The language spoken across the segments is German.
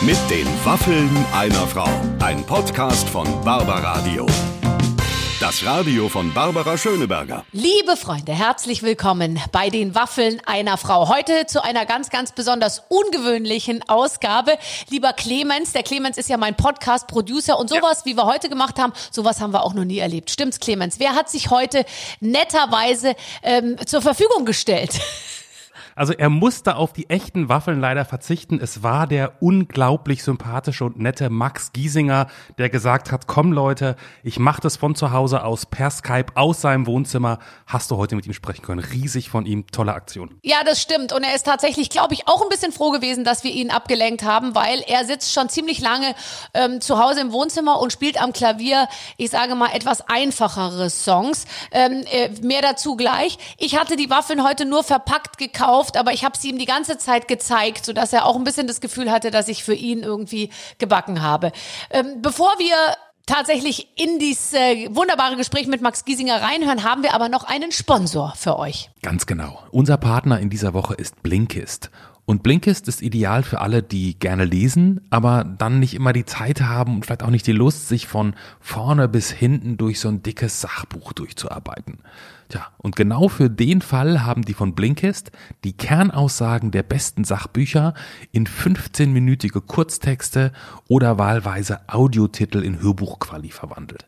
Mit den Waffeln einer Frau. Ein Podcast von Barbaradio. Das Radio von Barbara Schöneberger. Liebe Freunde, herzlich willkommen bei den Waffeln einer Frau. Heute zu einer ganz, ganz besonders ungewöhnlichen Ausgabe. Lieber Clemens, der Clemens ist ja mein Podcast-Producer und sowas, ja. wie wir heute gemacht haben, sowas haben wir auch noch nie erlebt. Stimmt's, Clemens? Wer hat sich heute netterweise ähm, zur Verfügung gestellt? Also er musste auf die echten Waffeln leider verzichten. Es war der unglaublich sympathische und nette Max Giesinger, der gesagt hat, komm Leute, ich mache das von zu Hause aus per Skype aus seinem Wohnzimmer. Hast du heute mit ihm sprechen können. Riesig von ihm, tolle Aktion. Ja, das stimmt. Und er ist tatsächlich, glaube ich, auch ein bisschen froh gewesen, dass wir ihn abgelenkt haben, weil er sitzt schon ziemlich lange ähm, zu Hause im Wohnzimmer und spielt am Klavier, ich sage mal, etwas einfachere Songs. Ähm, äh, mehr dazu gleich. Ich hatte die Waffeln heute nur verpackt gekauft gekauft, aber ich habe sie ihm die ganze Zeit gezeigt, sodass er auch ein bisschen das Gefühl hatte, dass ich für ihn irgendwie gebacken habe. Ähm, bevor wir tatsächlich in dieses äh, wunderbare Gespräch mit Max Giesinger reinhören, haben wir aber noch einen Sponsor für euch. Ganz genau. Unser Partner in dieser Woche ist Blinkist. Und Blinkist ist ideal für alle, die gerne lesen, aber dann nicht immer die Zeit haben und vielleicht auch nicht die Lust, sich von vorne bis hinten durch so ein dickes Sachbuch durchzuarbeiten. Tja, und genau für den Fall haben die von Blinkist die Kernaussagen der besten Sachbücher in 15-minütige Kurztexte oder wahlweise Audiotitel in Hörbuchquali verwandelt.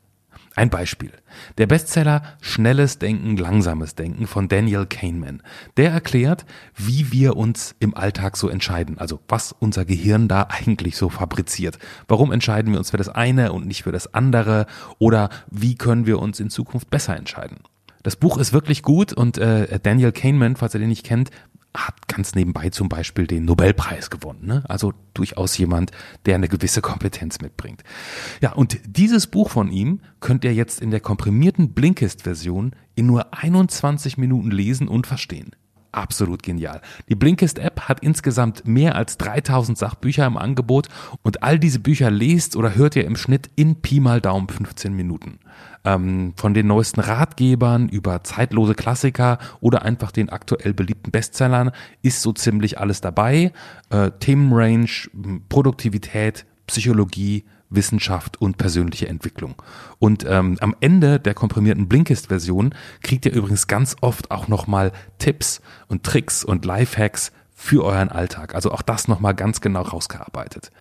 Ein Beispiel. Der Bestseller Schnelles Denken, Langsames Denken von Daniel Kahneman. Der erklärt, wie wir uns im Alltag so entscheiden. Also was unser Gehirn da eigentlich so fabriziert. Warum entscheiden wir uns für das eine und nicht für das andere? Oder wie können wir uns in Zukunft besser entscheiden? Das Buch ist wirklich gut und äh, Daniel Kahneman, falls ihr den nicht kennt, hat ganz nebenbei zum Beispiel den Nobelpreis gewonnen. Ne? Also durchaus jemand, der eine gewisse Kompetenz mitbringt. Ja, und dieses Buch von ihm könnt ihr jetzt in der komprimierten Blinkist-Version in nur 21 Minuten lesen und verstehen. Absolut genial. Die Blinkist-App hat insgesamt mehr als 3000 Sachbücher im Angebot und all diese Bücher lest oder hört ihr im Schnitt in Pi mal Daumen 15 Minuten. Ähm, von den neuesten Ratgebern über zeitlose Klassiker oder einfach den aktuell beliebten Bestsellern ist so ziemlich alles dabei. Äh, Themenrange, Produktivität, Psychologie, Wissenschaft und persönliche Entwicklung. Und ähm, am Ende der komprimierten Blinkist-Version kriegt ihr übrigens ganz oft auch nochmal Tipps und Tricks und Lifehacks für euren Alltag. Also auch das nochmal ganz genau rausgearbeitet.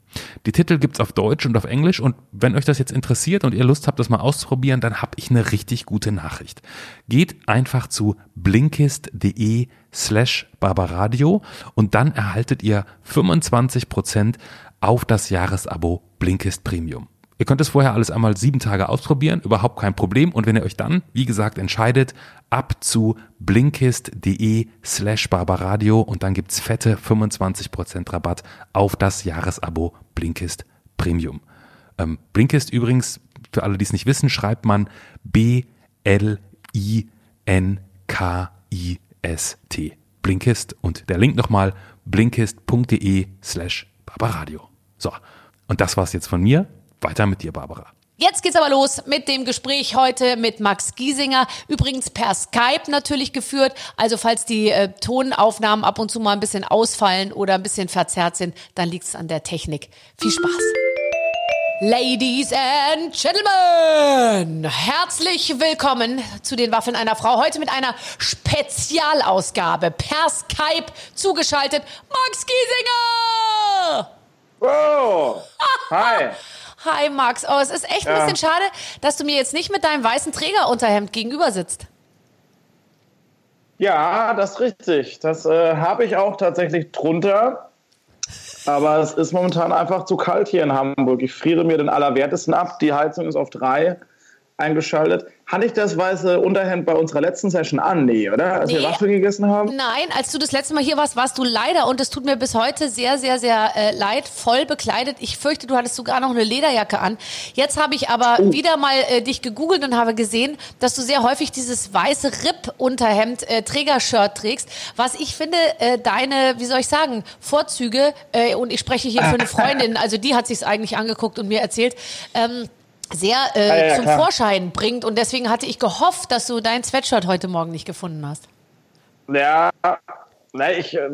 Die Titel gibt's auf Deutsch und auf Englisch und wenn euch das jetzt interessiert und ihr Lust habt, das mal auszuprobieren, dann habe ich eine richtig gute Nachricht. Geht einfach zu blinkist.de slash barbaradio und dann erhaltet ihr 25 Prozent auf das Jahresabo Blinkist Premium. Ihr könnt es vorher alles einmal sieben Tage ausprobieren, überhaupt kein Problem. Und wenn ihr euch dann, wie gesagt, entscheidet, ab zu blinkist.de slash barbaradio und dann gibt's fette 25% Rabatt auf das Jahresabo Blinkist Premium. Ähm, Blinkist übrigens, für alle, die es nicht wissen, schreibt man B-L-I-N-K-I-S-T. Blinkist und der Link nochmal blinkist.de slash barbaradio. So, und das war's jetzt von mir. Weiter mit dir, Barbara. Jetzt geht's aber los mit dem Gespräch heute mit Max Giesinger. Übrigens per Skype natürlich geführt. Also falls die äh, Tonaufnahmen ab und zu mal ein bisschen ausfallen oder ein bisschen verzerrt sind, dann liegt's an der Technik. Viel Spaß. Ladies and Gentlemen, herzlich willkommen zu den Waffeln einer Frau. Heute mit einer Spezialausgabe per Skype zugeschaltet. Max Giesinger! Wow! Hi! Hi Max. Oh, es ist echt ein bisschen schade, dass du mir jetzt nicht mit deinem weißen Trägerunterhemd gegenüber sitzt. Ja, das ist richtig. Das äh, habe ich auch tatsächlich drunter. Aber es ist momentan einfach zu kalt hier in Hamburg. Ich friere mir den Allerwertesten ab. Die Heizung ist auf drei eingeschaltet. Hatte ich das weiße Unterhemd bei unserer letzten Session an? Nee, oder? Als nee. wir Waffeln gegessen haben? Nein, als du das letzte Mal hier warst, warst du leider, und es tut mir bis heute sehr, sehr, sehr äh, leid, voll bekleidet. Ich fürchte, du hattest sogar noch eine Lederjacke an. Jetzt habe ich aber oh. wieder mal äh, dich gegoogelt und habe gesehen, dass du sehr häufig dieses weiße Ripp-Unterhemd, äh, Trägershirt trägst, was ich finde, äh, deine, wie soll ich sagen, Vorzüge, äh, und ich spreche hier für eine Freundin, also die hat sich's eigentlich angeguckt und mir erzählt, ähm, sehr äh, ah, ja, ja, zum klar. Vorschein bringt. Und deswegen hatte ich gehofft, dass du dein Sweatshirt heute Morgen nicht gefunden hast. Ja, Na, ich, äh,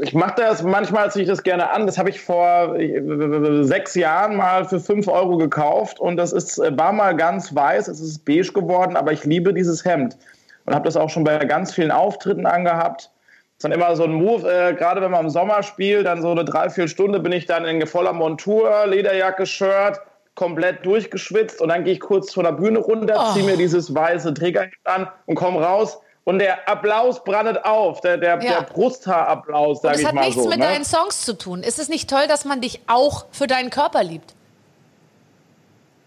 ich mache das manchmal, ziehe ich das gerne an. Das habe ich vor äh, sechs Jahren mal für fünf Euro gekauft und das ist, äh, war mal ganz weiß, es ist beige geworden, aber ich liebe dieses Hemd und habe das auch schon bei ganz vielen Auftritten angehabt. Das ist dann immer so ein Move, äh, gerade wenn man im Sommer spielt, dann so eine drei, vier Stunden bin ich dann in voller Montur, Lederjacke, Shirt, komplett durchgeschwitzt und dann gehe ich kurz von der Bühne runter, oh. ziehe mir dieses weiße Trägerhemd an und komme raus und der Applaus brandet auf, der, der, ja. der Brusthaarapplaus, sage ich mal so. Das hat nichts mit ne? deinen Songs zu tun. Ist es nicht toll, dass man dich auch für deinen Körper liebt?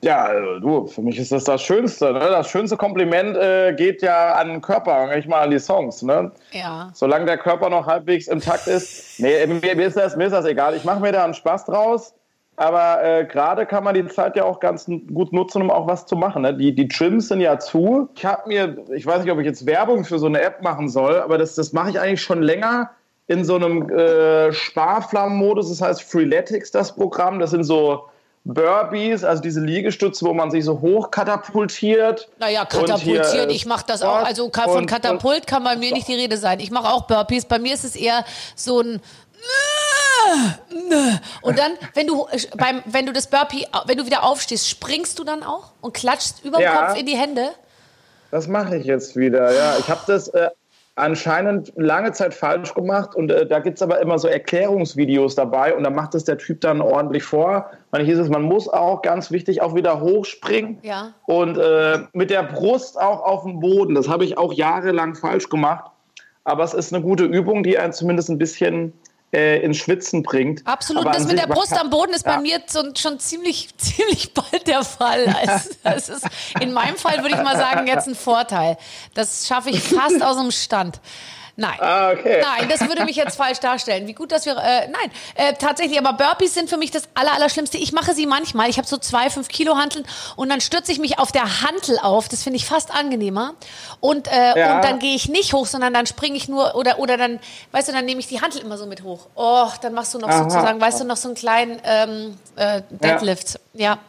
Ja, also, du, für mich ist das das Schönste. Ne? Das schönste Kompliment äh, geht ja an den Körper, nicht mal an die Songs. Ne? Ja. Solange der Körper noch halbwegs intakt ist. Nee, mir, mir, ist, das, mir ist das egal. Ich mache mir da einen Spaß draus. Aber äh, gerade kann man die Zeit ja auch ganz gut nutzen, um auch was zu machen. Ne? Die, die Gyms sind ja zu. Ich habe mir, ich weiß nicht, ob ich jetzt Werbung für so eine App machen soll, aber das, das mache ich eigentlich schon länger in so einem äh, Sparflammenmodus. Das heißt Freeletics, das Programm. Das sind so Burpees, also diese Liegestütze, wo man sich so hochkatapultiert. Naja, katapultiert, ich mache das auch. Also von Katapult kann bei mir nicht die Rede sein. Ich mache auch Burpees. Bei mir ist es eher so ein und dann, wenn du beim, wenn du das Burpee, wenn du wieder aufstehst, springst du dann auch und klatschst über den ja, Kopf in die Hände? Das mache ich jetzt wieder, ja. Ich habe das äh, anscheinend lange Zeit falsch gemacht und äh, da gibt es aber immer so Erklärungsvideos dabei und da macht es der Typ dann ordentlich vor. Man hieß es, man muss auch, ganz wichtig, auch wieder hochspringen ja. und äh, mit der Brust auch auf dem Boden. Das habe ich auch jahrelang falsch gemacht. Aber es ist eine gute Übung, die einen zumindest ein bisschen äh, ins Schwitzen bringt. Absolut. Aber das mit der Brust am Boden ist ja. bei mir so, schon ziemlich, ziemlich bald der Fall. Also, das ist in meinem Fall würde ich mal sagen jetzt ein Vorteil. Das schaffe ich fast aus dem Stand. Nein. Ah, okay. Nein, das würde mich jetzt falsch darstellen. Wie gut, dass wir. Äh, nein, äh, tatsächlich, aber Burpees sind für mich das Aller, Allerschlimmste. Ich mache sie manchmal. Ich habe so zwei, fünf Kilo Hanteln und dann stürze ich mich auf der Hantel auf. Das finde ich fast angenehmer. Und, äh, ja. und dann gehe ich nicht hoch, sondern dann springe ich nur oder, oder dann, weißt du, dann nehme ich die Hantel immer so mit hoch. Oh, dann machst du noch Aha. sozusagen, weißt du, noch so einen kleinen ähm, äh, Deadlift. Ja.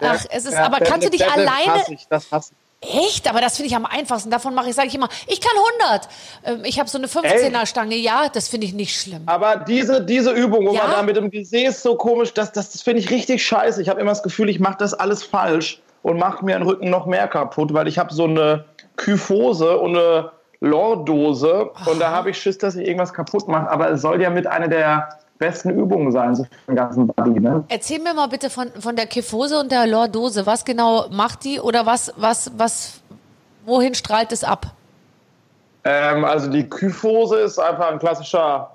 ja. Ach, es ist, ja, aber kannst du dich alleine. Hasse ich, das hasse ich. Echt? Aber das finde ich am einfachsten. Davon mache ich, sage ich immer, ich kann 100. Ähm, ich habe so eine 15er Stange. Ja, das finde ich nicht schlimm. Aber diese, diese Übung, wo ja? man da mit dem Gesäß so komisch, das, das, das finde ich richtig scheiße. Ich habe immer das Gefühl, ich mache das alles falsch und mache mir den Rücken noch mehr kaputt, weil ich habe so eine Kyphose und eine Lordose und da habe ich Schiss, dass ich irgendwas kaputt mache. Aber es soll ja mit einer der besten Übungen sein so für den ganzen Body. Ne? Erzähl mir mal bitte von, von der Kyphose und der Lordose. Was genau macht die oder was, was, was, wohin strahlt es ab? Ähm, also die Kyphose ist einfach ein klassischer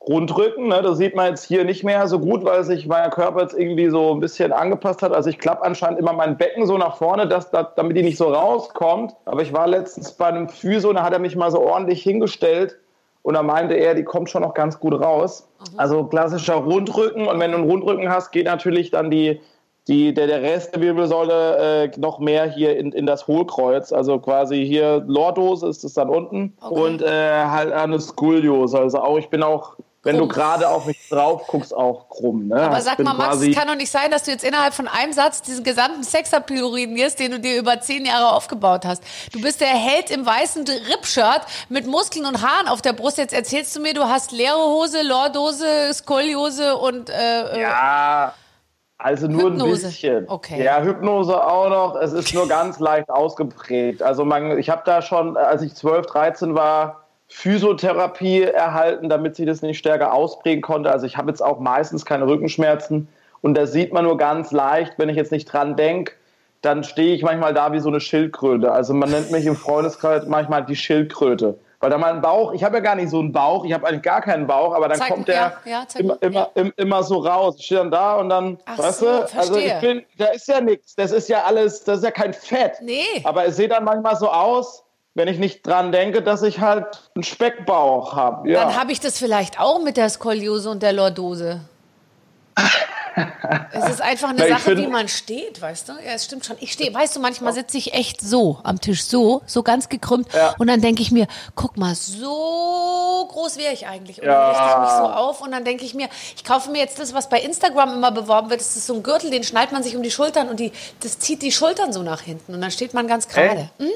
Rundrücken. Ne? Das sieht man jetzt hier nicht mehr so gut, weil sich mein Körper jetzt irgendwie so ein bisschen angepasst hat. Also ich klappe anscheinend immer mein Becken so nach vorne, dass, dass, damit die nicht so rauskommt. Aber ich war letztens bei einem Physio und da hat er mich mal so ordentlich hingestellt und da meinte er, die kommt schon noch ganz gut raus. Mhm. Also klassischer Rundrücken. Und wenn du einen Rundrücken hast, geht natürlich dann die, die, der, der Rest der Wirbelsäule äh, noch mehr hier in, in das Hohlkreuz. Also quasi hier Lordose ist es dann unten. Okay. Und äh, halt eine Skoliose. Also auch, ich bin auch wenn du gerade auf mich drauf guckst, auch krumm. Ne? Aber sag mal, Max, es kann doch nicht sein, dass du jetzt innerhalb von einem Satz diesen gesamten Sexappeal urinierst, den du dir über zehn Jahre aufgebaut hast. Du bist der Held im weißen Rippshirt mit Muskeln und Haaren auf der Brust. Jetzt erzählst du mir, du hast leere Hose, Lordose, Skoliose und äh, äh Ja, also nur Hypnose. ein bisschen. Okay. Ja, Hypnose auch noch. Es ist nur ganz leicht ausgeprägt. Also man, ich habe da schon, als ich 12, 13 war, Physiotherapie erhalten, damit sie das nicht stärker ausprägen konnte. Also ich habe jetzt auch meistens keine Rückenschmerzen und das sieht man nur ganz leicht, wenn ich jetzt nicht dran denke, dann stehe ich manchmal da wie so eine Schildkröte. Also man nennt mich im Freundeskreis manchmal die Schildkröte. Weil da mein Bauch, ich habe ja gar nicht so einen Bauch, ich habe eigentlich gar keinen Bauch, aber dann zeig, kommt der ja, ja, immer, immer, ja. immer so raus. Ich stehe dann da und dann, Ach weißt so, du, also ich bin, da ist ja nichts, das ist ja alles, das ist ja kein Fett. Nee. Aber es sieht dann manchmal so aus, wenn ich nicht dran denke, dass ich halt einen Speckbauch habe. Ja. Dann habe ich das vielleicht auch mit der Skoliose und der Lordose. es ist einfach eine Na, Sache, wie man steht, weißt du? Ja, es stimmt schon. Ich stehe, weißt du, manchmal sitze ich echt so am Tisch, so, so ganz gekrümmt. Ja. Und dann denke ich mir, guck mal, so groß wäre ich eigentlich. Und ja. dann richte ich mich so auf und dann denke ich mir, ich kaufe mir jetzt das, was bei Instagram immer beworben wird. Das ist so ein Gürtel, den schnallt man sich um die Schultern und die, das zieht die Schultern so nach hinten. Und dann steht man ganz gerade. Hm?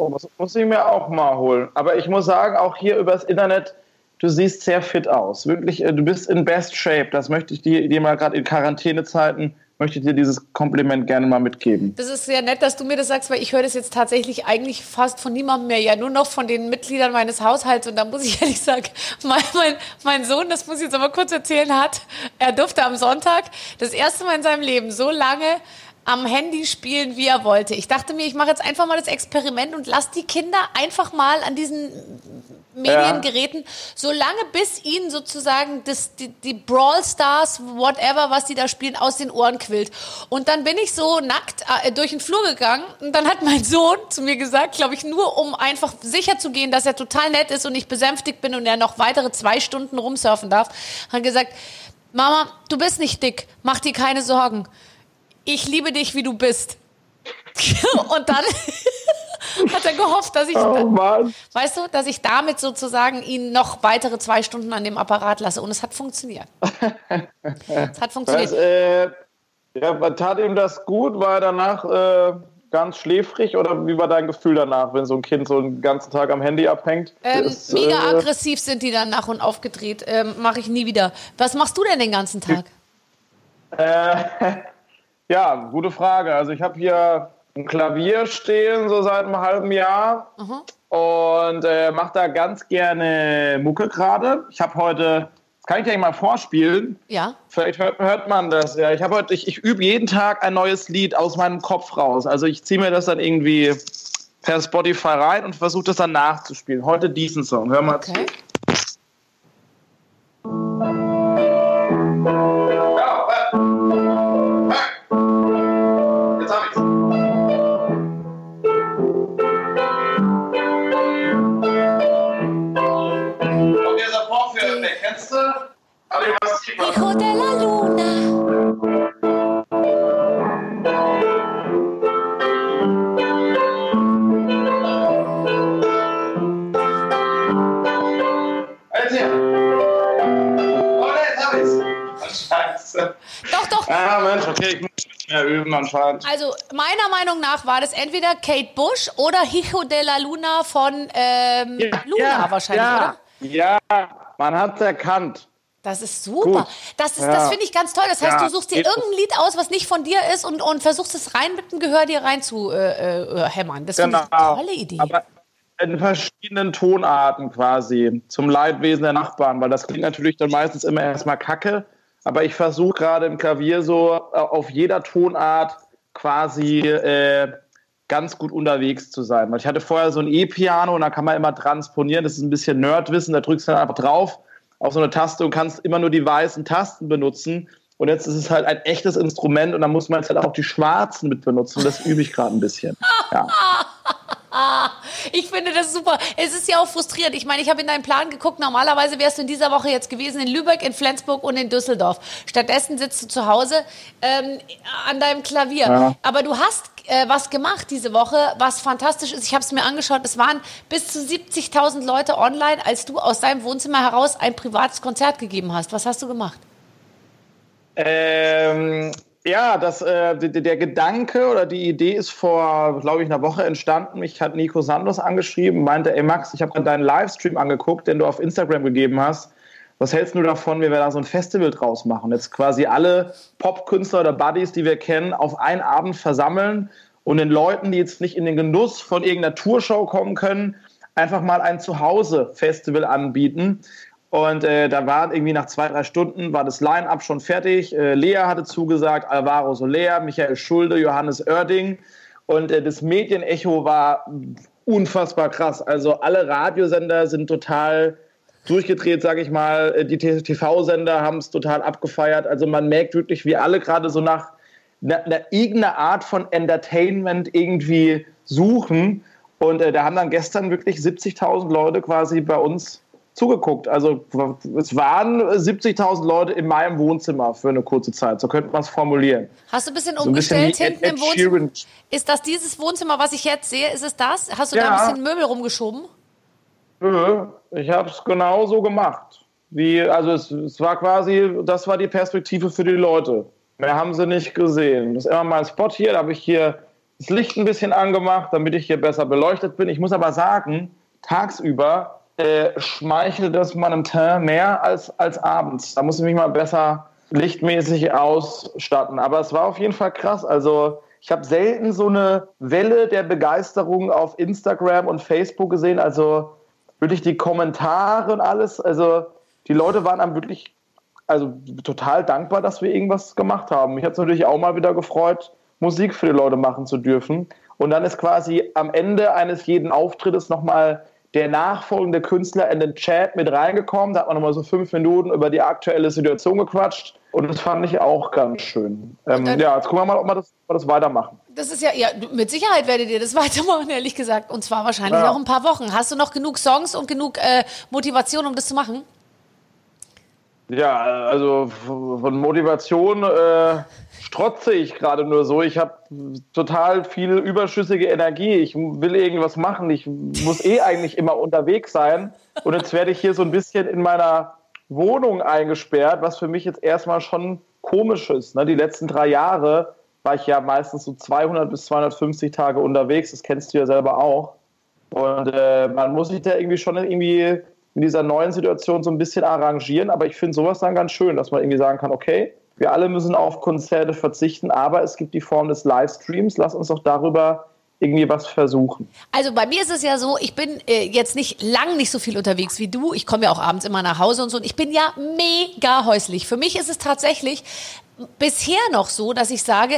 Oh, das muss ich mir auch mal holen. Aber ich muss sagen, auch hier übers Internet, du siehst sehr fit aus. Wirklich, äh, du bist in best shape. Das möchte ich dir, dir mal gerade in Quarantänezeiten möchte ich dir dieses Kompliment gerne mal mitgeben. Das ist sehr nett, dass du mir das sagst, weil ich höre das jetzt tatsächlich eigentlich fast von niemandem mehr, ja nur noch von den Mitgliedern meines Haushalts. Und da muss ich ehrlich sagen, mein, mein, mein Sohn, das muss ich jetzt aber kurz erzählen, hat, er durfte am Sonntag das erste Mal in seinem Leben so lange am Handy spielen, wie er wollte. Ich dachte mir, ich mache jetzt einfach mal das Experiment und lass die Kinder einfach mal an diesen Mediengeräten, ja. solange bis ihnen sozusagen das, die, die Brawl Stars, whatever, was die da spielen, aus den Ohren quillt. Und dann bin ich so nackt äh, durch den Flur gegangen und dann hat mein Sohn zu mir gesagt, glaube ich, nur um einfach sicher zu gehen, dass er total nett ist und ich besänftigt bin und er noch weitere zwei Stunden rumsurfen darf, hat gesagt, Mama, du bist nicht dick, mach dir keine Sorgen. Ich liebe dich, wie du bist. und dann hat er gehofft, dass ich, oh weißt du, dass ich damit sozusagen ihn noch weitere zwei Stunden an dem Apparat lasse. Und es hat funktioniert. es hat funktioniert. Das, äh, ja, tat ihm das gut? War er danach äh, ganz schläfrig oder wie war dein Gefühl danach, wenn so ein Kind so einen ganzen Tag am Handy abhängt? Ähm, ist, mega äh, aggressiv sind die dann nach und aufgedreht. Ähm, Mache ich nie wieder. Was machst du denn den ganzen Tag? Äh, ja, gute Frage. Also ich habe hier ein Klavier stehen, so seit einem halben Jahr. Mhm. Und äh, mache da ganz gerne Mucke gerade. Ich habe heute, das kann ich dir mal vorspielen. Ja. Vielleicht hört, hört man das. Ja, ich habe heute, ich, ich übe jeden Tag ein neues Lied aus meinem Kopf raus. Also ich ziehe mir das dann irgendwie per Spotify rein und versuche das dann nachzuspielen. Heute diesen Song. Hör mal okay. zu. Hijo de la luna. Doch, doch. Ah, Mensch, okay, ich muss mehr üben anscheinend. Also, meiner Meinung nach war das entweder Kate Bush oder Hijo de la Luna von ähm, ja, Luna ja, wahrscheinlich, ja, oder? Ja, man hat es erkannt. Das ist super. Gut. Das, ja. das finde ich ganz toll. Das heißt, ja. du suchst dir irgendein Lied aus, was nicht von dir ist und, und versuchst es rein mit dem Gehör dir rein zu äh, äh, hämmern. Das genau. finde ich eine tolle Idee. Aber in verschiedenen Tonarten quasi zum Leidwesen der Nachbarn, weil das klingt natürlich dann meistens immer erstmal kacke. Aber ich versuche gerade im Klavier so äh, auf jeder Tonart quasi äh, ganz gut unterwegs zu sein. Weil ich hatte vorher so ein E-Piano und da kann man immer transponieren. Das ist ein bisschen Nerdwissen, da drückst du dann einfach drauf auf so eine Taste und kannst immer nur die weißen Tasten benutzen. Und jetzt ist es halt ein echtes Instrument und dann muss man jetzt halt auch die schwarzen mit benutzen. Das übe ich gerade ein bisschen. Ja. Ich finde das super. Es ist ja auch frustrierend. Ich meine, ich habe in deinen Plan geguckt. Normalerweise wärst du in dieser Woche jetzt gewesen in Lübeck, in Flensburg und in Düsseldorf. Stattdessen sitzt du zu Hause ähm, an deinem Klavier. Ja. Aber du hast äh, was gemacht diese Woche, was fantastisch ist. Ich habe es mir angeschaut. Es waren bis zu 70.000 Leute online, als du aus deinem Wohnzimmer heraus ein privates Konzert gegeben hast. Was hast du gemacht? Ähm, ja, das, äh, der Gedanke oder die Idee ist vor, glaube ich, einer Woche entstanden. Mich hat Nico Sandos angeschrieben, meinte, ey Max, ich habe gerade deinen Livestream angeguckt, den du auf Instagram gegeben hast. Was hältst du davon, wenn wir da so ein Festival draus machen? Jetzt quasi alle Popkünstler oder Buddies, die wir kennen, auf einen Abend versammeln und den Leuten, die jetzt nicht in den Genuss von irgendeiner Tourshow kommen können, einfach mal ein Zuhause-Festival anbieten. Und äh, da war irgendwie nach zwei, drei Stunden war das Line-Up schon fertig. Äh, Lea hatte zugesagt, Alvaro Soler, Michael Schulde, Johannes Oerding. Und äh, das Medienecho war unfassbar krass. Also alle Radiosender sind total durchgedreht, sage ich mal. Äh, die TV-Sender haben es total abgefeiert. Also man merkt wirklich, wie alle gerade so nach einer, einer irgendeiner Art von Entertainment irgendwie suchen. Und äh, da haben dann gestern wirklich 70.000 Leute quasi bei uns zugeguckt. Also es waren 70.000 Leute in meinem Wohnzimmer für eine kurze Zeit. So könnte man es formulieren. Hast du ein bisschen umgestellt so ein bisschen hinten im Wohnzimmer? Ist das dieses Wohnzimmer, was ich jetzt sehe? Ist es das? Hast du ja. da ein bisschen Möbel rumgeschoben? Nö, ich habe es genau so gemacht. Wie, also es, es, war quasi, das war die Perspektive für die Leute. Mehr haben sie nicht gesehen. Das ist immer mein Spot hier, da habe ich hier das Licht ein bisschen angemacht, damit ich hier besser beleuchtet bin. Ich muss aber sagen, tagsüber äh, schmeichelt das meinem Teint mehr als, als abends. Da muss ich mich mal besser lichtmäßig ausstatten. Aber es war auf jeden Fall krass. Also ich habe selten so eine Welle der Begeisterung auf Instagram und Facebook gesehen. Also wirklich die Kommentare und alles. Also die Leute waren einem wirklich also total dankbar, dass wir irgendwas gemacht haben. Mich hat es natürlich auch mal wieder gefreut, Musik für die Leute machen zu dürfen. Und dann ist quasi am Ende eines jeden Auftrittes nochmal der nachfolgende Künstler in den Chat mit reingekommen. Da hat man nochmal so fünf Minuten über die aktuelle Situation gequatscht. Und das fand ich auch ganz schön. Ähm, ja, jetzt gucken wir mal, ob wir das, ob wir das weitermachen. Das ist ja, ja, mit Sicherheit werdet ihr das weitermachen, ehrlich gesagt. Und zwar wahrscheinlich ja. noch ein paar Wochen. Hast du noch genug Songs und genug äh, Motivation, um das zu machen? Ja, also von Motivation äh, strotze ich gerade nur so. Ich habe total viel überschüssige Energie. Ich will irgendwas machen. Ich muss eh eigentlich immer unterwegs sein. Und jetzt werde ich hier so ein bisschen in meiner Wohnung eingesperrt, was für mich jetzt erstmal schon komisch ist. Ne? Die letzten drei Jahre war ich ja meistens so 200 bis 250 Tage unterwegs. Das kennst du ja selber auch. Und äh, man muss sich da irgendwie schon irgendwie in dieser neuen Situation so ein bisschen arrangieren. Aber ich finde sowas dann ganz schön, dass man irgendwie sagen kann, okay, wir alle müssen auf Konzerte verzichten, aber es gibt die Form des Livestreams. Lass uns doch darüber irgendwie was versuchen. Also bei mir ist es ja so, ich bin äh, jetzt nicht lang nicht so viel unterwegs wie du. Ich komme ja auch abends immer nach Hause und so. Und ich bin ja mega häuslich. Für mich ist es tatsächlich bisher noch so, dass ich sage,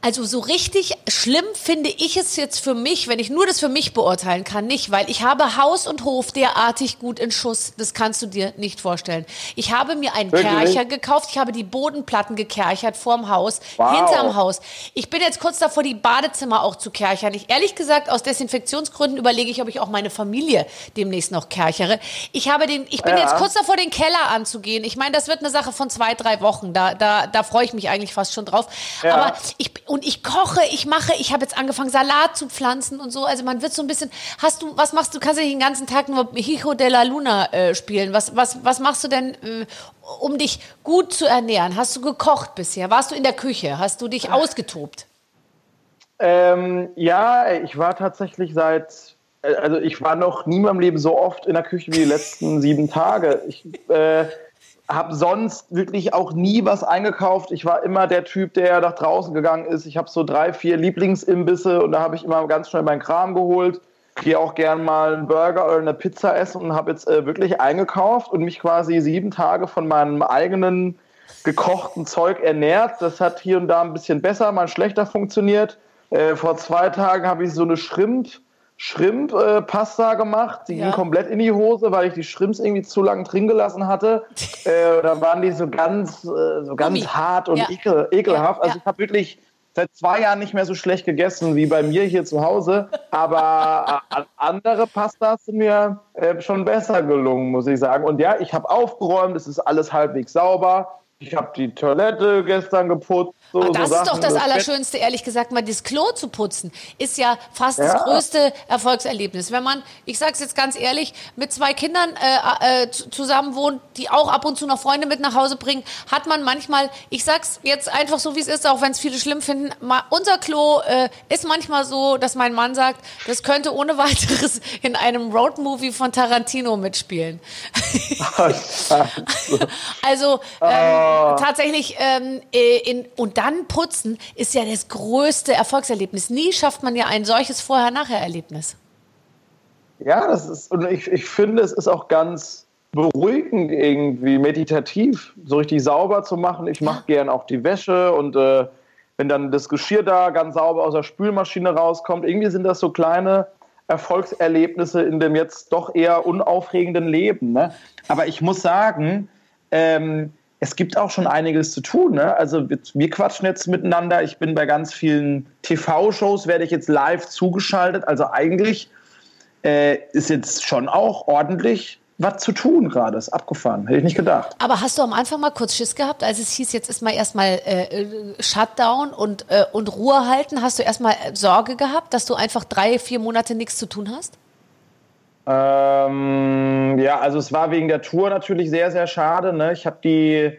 also so richtig schlimm finde ich es jetzt für mich, wenn ich nur das für mich beurteilen kann, nicht, weil ich habe Haus und Hof derartig gut in Schuss, das kannst du dir nicht vorstellen. Ich habe mir einen Wirklich? Kercher gekauft, ich habe die Bodenplatten gekerchert vorm Haus, wow. hinterm Haus. Ich bin jetzt kurz davor, die Badezimmer auch zu kerchern. Ich ehrlich gesagt, aus Desinfektionsgründen überlege ich, ob ich auch meine Familie demnächst noch kerchere. Ich habe den, ich bin ja. jetzt kurz davor, den Keller anzugehen. Ich meine, das wird eine Sache von zwei, drei Wochen. Da, da, da freue ich mich eigentlich fast schon drauf. Ja. Aber ich und ich koche, ich mache, ich habe jetzt angefangen Salat zu pflanzen und so. Also man wird so ein bisschen. Hast du, was machst du? Kannst du nicht den ganzen Tag nur Hijo de la Luna äh, spielen? Was, was, was machst du denn, äh, um dich gut zu ernähren? Hast du gekocht bisher? Warst du in der Küche? Hast du dich ausgetobt? Ähm, ja, ich war tatsächlich seit äh, also ich war noch nie in meinem Leben so oft in der Küche wie die letzten sieben Tage. Ich äh, habe sonst wirklich auch nie was eingekauft. Ich war immer der Typ, der nach draußen gegangen ist. Ich habe so drei, vier Lieblingsimbisse und da habe ich immer ganz schnell meinen Kram geholt. Gehe auch gern mal einen Burger oder eine Pizza essen und habe jetzt äh, wirklich eingekauft und mich quasi sieben Tage von meinem eigenen gekochten Zeug ernährt. Das hat hier und da ein bisschen besser, mal schlechter funktioniert. Äh, vor zwei Tagen habe ich so eine Shrimp Shrimp-Pasta äh, gemacht. Die ja. ging komplett in die Hose, weil ich die Shrimps irgendwie zu lange drin gelassen hatte. äh, da waren die so ganz, äh, so ganz hart und ja. ekel, ekelhaft. Ja. Also ich habe wirklich seit zwei Jahren nicht mehr so schlecht gegessen wie bei mir hier zu Hause. Aber äh, andere Pastas sind mir äh, schon besser gelungen, muss ich sagen. Und ja, ich habe aufgeräumt, es ist alles halbwegs sauber. Ich habe die Toilette gestern geputzt. So, ah, das so ist doch das Allerschönste, ehrlich gesagt, mal das Klo zu putzen, ist ja fast ja. das größte Erfolgserlebnis. Wenn man, ich sage es jetzt ganz ehrlich, mit zwei Kindern äh, äh, zusammen wohnt, die auch ab und zu noch Freunde mit nach Hause bringen, hat man manchmal, ich sag's jetzt einfach so, wie es ist, auch wenn es viele schlimm finden, mal, unser Klo äh, ist manchmal so, dass mein Mann sagt, das könnte ohne weiteres in einem Roadmovie von Tarantino mitspielen. also ähm, oh. tatsächlich ähm, äh, in und dann putzen ist ja das größte Erfolgserlebnis. Nie schafft man ja ein solches Vorher-Nachher-Erlebnis. Ja, das ist, und ich, ich finde, es ist auch ganz beruhigend irgendwie, meditativ, so richtig sauber zu machen. Ich mache ja. gern auch die Wäsche und äh, wenn dann das Geschirr da ganz sauber aus der Spülmaschine rauskommt, irgendwie sind das so kleine Erfolgserlebnisse in dem jetzt doch eher unaufregenden Leben. Ne? Aber ich muss sagen, ähm, es gibt auch schon einiges zu tun. Ne? Also wir, wir, quatschen jetzt miteinander. Ich bin bei ganz vielen TV-Shows, werde ich jetzt live zugeschaltet. Also eigentlich äh, ist jetzt schon auch ordentlich was zu tun gerade. Ist abgefahren. Hätte ich nicht gedacht. Aber hast du am Anfang mal kurz Schiss gehabt, als es hieß, jetzt ist mal erstmal äh, äh, Shutdown und, äh, und Ruhe halten? Hast du erstmal Sorge gehabt, dass du einfach drei, vier Monate nichts zu tun hast? Ähm, ja, also es war wegen der Tour natürlich sehr, sehr schade. Ne? Ich habe die,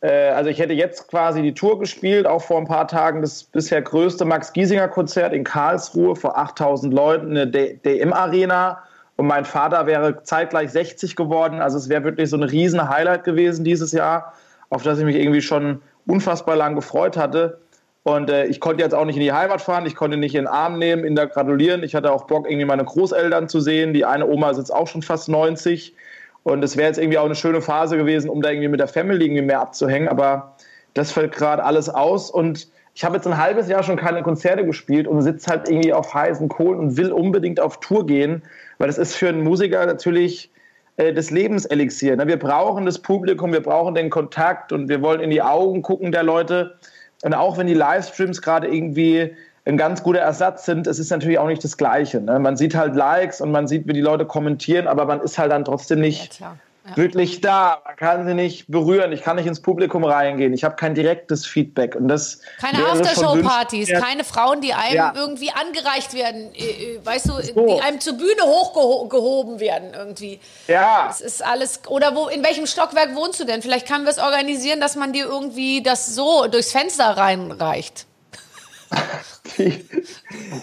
äh, also ich hätte jetzt quasi die Tour gespielt, auch vor ein paar Tagen das bisher größte Max Giesinger Konzert in Karlsruhe vor 8000 Leuten in der DM Arena Und mein Vater wäre zeitgleich 60 geworden. Also es wäre wirklich so ein riesen Highlight gewesen dieses Jahr, auf das ich mich irgendwie schon unfassbar lang gefreut hatte. Und äh, ich konnte jetzt auch nicht in die Heimat fahren, ich konnte nicht in den Arm nehmen, in der gratulieren. Ich hatte auch Bock, irgendwie meine Großeltern zu sehen. Die eine Oma ist jetzt auch schon fast 90. Und es wäre jetzt irgendwie auch eine schöne Phase gewesen, um da irgendwie mit der Family irgendwie mehr abzuhängen. Aber das fällt gerade alles aus. Und ich habe jetzt ein halbes Jahr schon keine Konzerte gespielt und sitze halt irgendwie auf heißen Kohlen und will unbedingt auf Tour gehen, weil das ist für einen Musiker natürlich äh, das Lebenselixier. Ne? Wir brauchen das Publikum, wir brauchen den Kontakt und wir wollen in die Augen gucken der Leute. Und auch wenn die Livestreams gerade irgendwie ein ganz guter Ersatz sind, es ist natürlich auch nicht das Gleiche. Ne? Man sieht halt Likes und man sieht, wie die Leute kommentieren, aber man ist halt dann trotzdem nicht ja, ja. wirklich da. Man kann sie nicht berühren. Ich kann nicht ins Publikum reingehen. Ich habe kein direktes Feedback. Und das keine Aftershow-Partys, keine Frauen, die einem ja. irgendwie angereicht werden, äh, äh, weißt du, so. die einem zur Bühne hochgehoben werden irgendwie. Ja. Es ist alles. Oder wo, in welchem Stockwerk wohnst du denn? Vielleicht können wir es organisieren, dass man dir irgendwie das so durchs Fenster reinreicht. Die,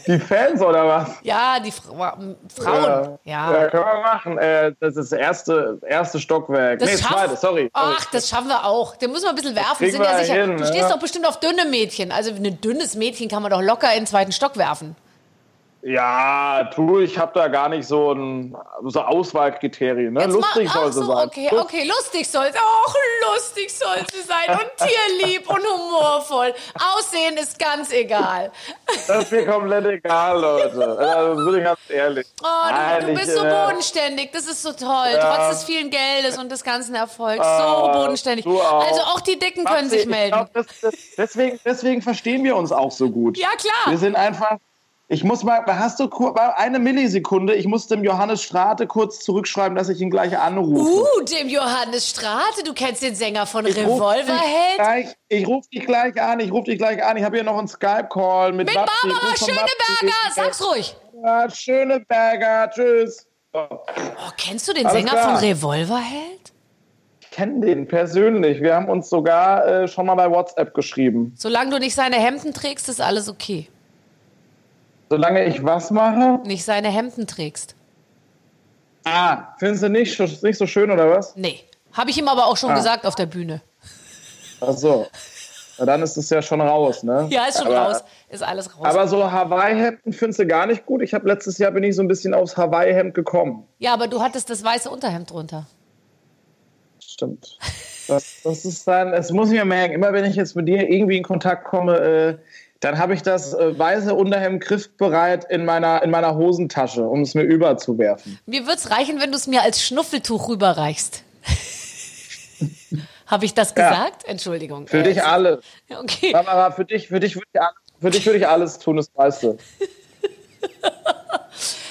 die Fans oder was? Ja, die Fra Frauen. Ja. ja. können wir machen. Äh, das ist das erste, erste Stockwerk. Das nee, zweite, sorry. Ach, das schaffen wir auch. Den müssen wir ein bisschen werfen. Sind ja sicher. Hin, du stehst ja. doch bestimmt auf dünne Mädchen. Also ein dünnes Mädchen kann man doch locker in den zweiten Stock werfen. Ja, du, ich habe da gar nicht so ein so Auswahlkriterien. Ne? lustig soll sie so, sein. Okay, okay, lustig soll sie. Auch lustig soll sie sein und tierlieb und humorvoll. Aussehen ist ganz egal. Das ist mir komplett egal, Leute. Also bin ich ganz ehrlich. Oh, du, Nein, du bist ich, so äh, bodenständig. Das ist so toll. Ja. Trotz des vielen Geldes und des ganzen Erfolgs. So ah, bodenständig. Auch. Also auch die Dicken können sich melden. Glaub, das, das, deswegen, deswegen verstehen wir uns auch so gut. Ja, klar. Wir sind einfach ich muss mal, hast du eine Millisekunde, ich muss dem Johannes Strate kurz zurückschreiben, dass ich ihn gleich anrufe. Uh, dem Johannes Strate, du kennst den Sänger von ich Revolverheld? ich rufe dich gleich an, ich rufe dich gleich an. Ich habe hier noch einen Skype-Call mit, mit Babsi. Barbara Schöneberger, sag's ruhig. Ja, Schöneberger, tschüss. Oh, kennst du den Alles Sänger klar. von Revolverheld? Ich kenne den persönlich. Wir haben uns sogar äh, schon mal bei WhatsApp geschrieben. Solange du nicht seine Hemden trägst, ist alles okay. Solange ich was mache? Nicht seine Hemden trägst. Ah, findest du nicht, nicht so schön oder was? Nee. Habe ich ihm aber auch schon ah. gesagt auf der Bühne. Ach so. Na, dann ist es ja schon raus, ne? Ja, ist schon aber, raus. Ist alles raus. Aber so Hawaii-Hemden findest du gar nicht gut. Ich habe letztes Jahr bin ich so ein bisschen aufs Hawaii-Hemd gekommen. Ja, aber du hattest das weiße Unterhemd drunter. Stimmt. Das, das ist dann, es muss ich mir merken, immer wenn ich jetzt mit dir irgendwie in Kontakt komme, äh, dann habe ich das äh, weiße Unterhemd griffbereit in meiner, in meiner Hosentasche, um es mir überzuwerfen. Mir würde es reichen, wenn du es mir als Schnuffeltuch rüberreichst. habe ich das gesagt? Ja. Entschuldigung. Für äh, dich alles. Okay. Barbara, für dich, für dich würde ich, für dich würde ich alles tun, das weißt du.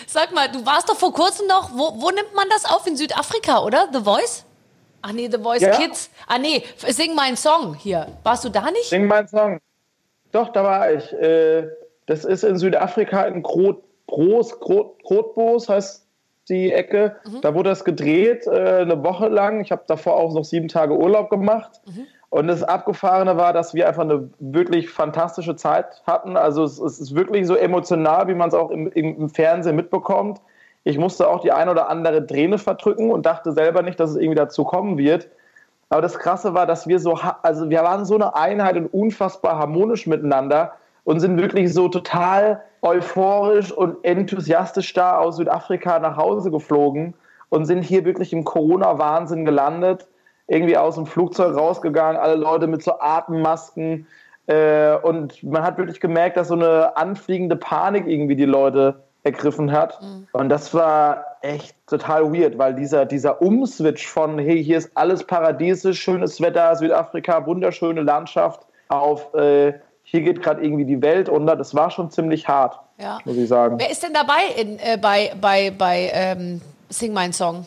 Sag mal, du warst doch vor kurzem noch, wo, wo nimmt man das auf? In Südafrika, oder? The Voice? Ach nee, The Voice ja. Kids. Ah nee, sing meinen Song hier. Warst du da nicht? Sing meinen Song. Doch, da war ich. Äh, das ist in Südafrika in Groß, Grot, Grotbos, heißt die Ecke. Mhm. Da wurde das gedreht, äh, eine Woche lang. Ich habe davor auch noch sieben Tage Urlaub gemacht. Mhm. Und das Abgefahrene war, dass wir einfach eine wirklich fantastische Zeit hatten. Also es, es ist wirklich so emotional, wie man es auch im, im, Fernsehen mitbekommt. Ich musste auch die ein oder andere Träne verdrücken und dachte selber nicht, dass es irgendwie dazu kommen wird. Aber das Krasse war, dass wir so, also wir waren so eine Einheit und unfassbar harmonisch miteinander und sind wirklich so total euphorisch und enthusiastisch da aus Südafrika nach Hause geflogen und sind hier wirklich im Corona-Wahnsinn gelandet, irgendwie aus dem Flugzeug rausgegangen, alle Leute mit so Atemmasken. Äh, und man hat wirklich gemerkt, dass so eine anfliegende Panik irgendwie die Leute ergriffen hat. Mhm. Und das war echt total weird, weil dieser, dieser Umswitch von, hey, hier ist alles paradiesisch, schönes Wetter, Südafrika, wunderschöne Landschaft, auf, äh, hier geht gerade irgendwie die Welt unter, das war schon ziemlich hart, ja. muss ich sagen. Wer ist denn dabei in, äh, bei, bei, bei ähm, Sing Mein Song?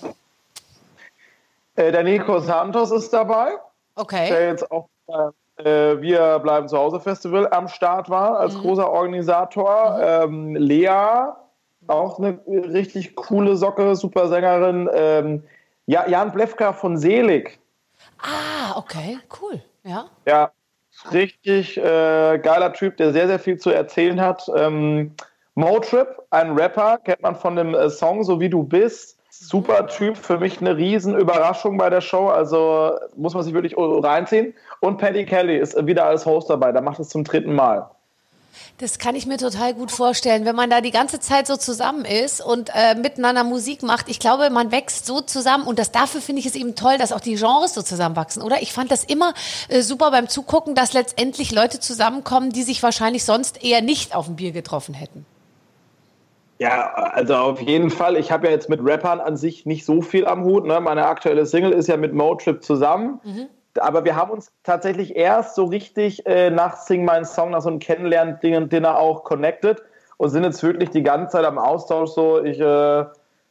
Äh, der Nico Santos ist dabei. Okay. Der jetzt auch äh, Wir bleiben zu Hause Festival am Start war, als mhm. großer Organisator. Mhm. Ähm, Lea auch eine richtig coole Socke, super Sängerin. Ähm, ja, Jan Blefka von Selig. Ah, okay, cool. Ja. Ja, richtig äh, geiler Typ, der sehr, sehr viel zu erzählen hat. Ähm, Motrip, ein Rapper, kennt man von dem äh, Song So wie du bist. Super Typ, für mich eine riesen Überraschung bei der Show, also muss man sich wirklich reinziehen. Und Paddy Kelly ist wieder als Host dabei, da macht es zum dritten Mal. Das kann ich mir total gut vorstellen, wenn man da die ganze Zeit so zusammen ist und äh, miteinander Musik macht. Ich glaube, man wächst so zusammen und das dafür finde ich es eben toll, dass auch die Genres so zusammenwachsen, oder? Ich fand das immer äh, super beim Zugucken, dass letztendlich Leute zusammenkommen, die sich wahrscheinlich sonst eher nicht auf dem Bier getroffen hätten. Ja, also auf jeden Fall. Ich habe ja jetzt mit Rappern an sich nicht so viel am Hut. Ne? Meine aktuelle Single ist ja mit Motrip zusammen. Mhm aber wir haben uns tatsächlich erst so richtig äh, nach Sing My Song, nach so einem Kennenlernen-Dinner auch connected und sind jetzt wirklich die ganze Zeit am Austausch so. Ich äh,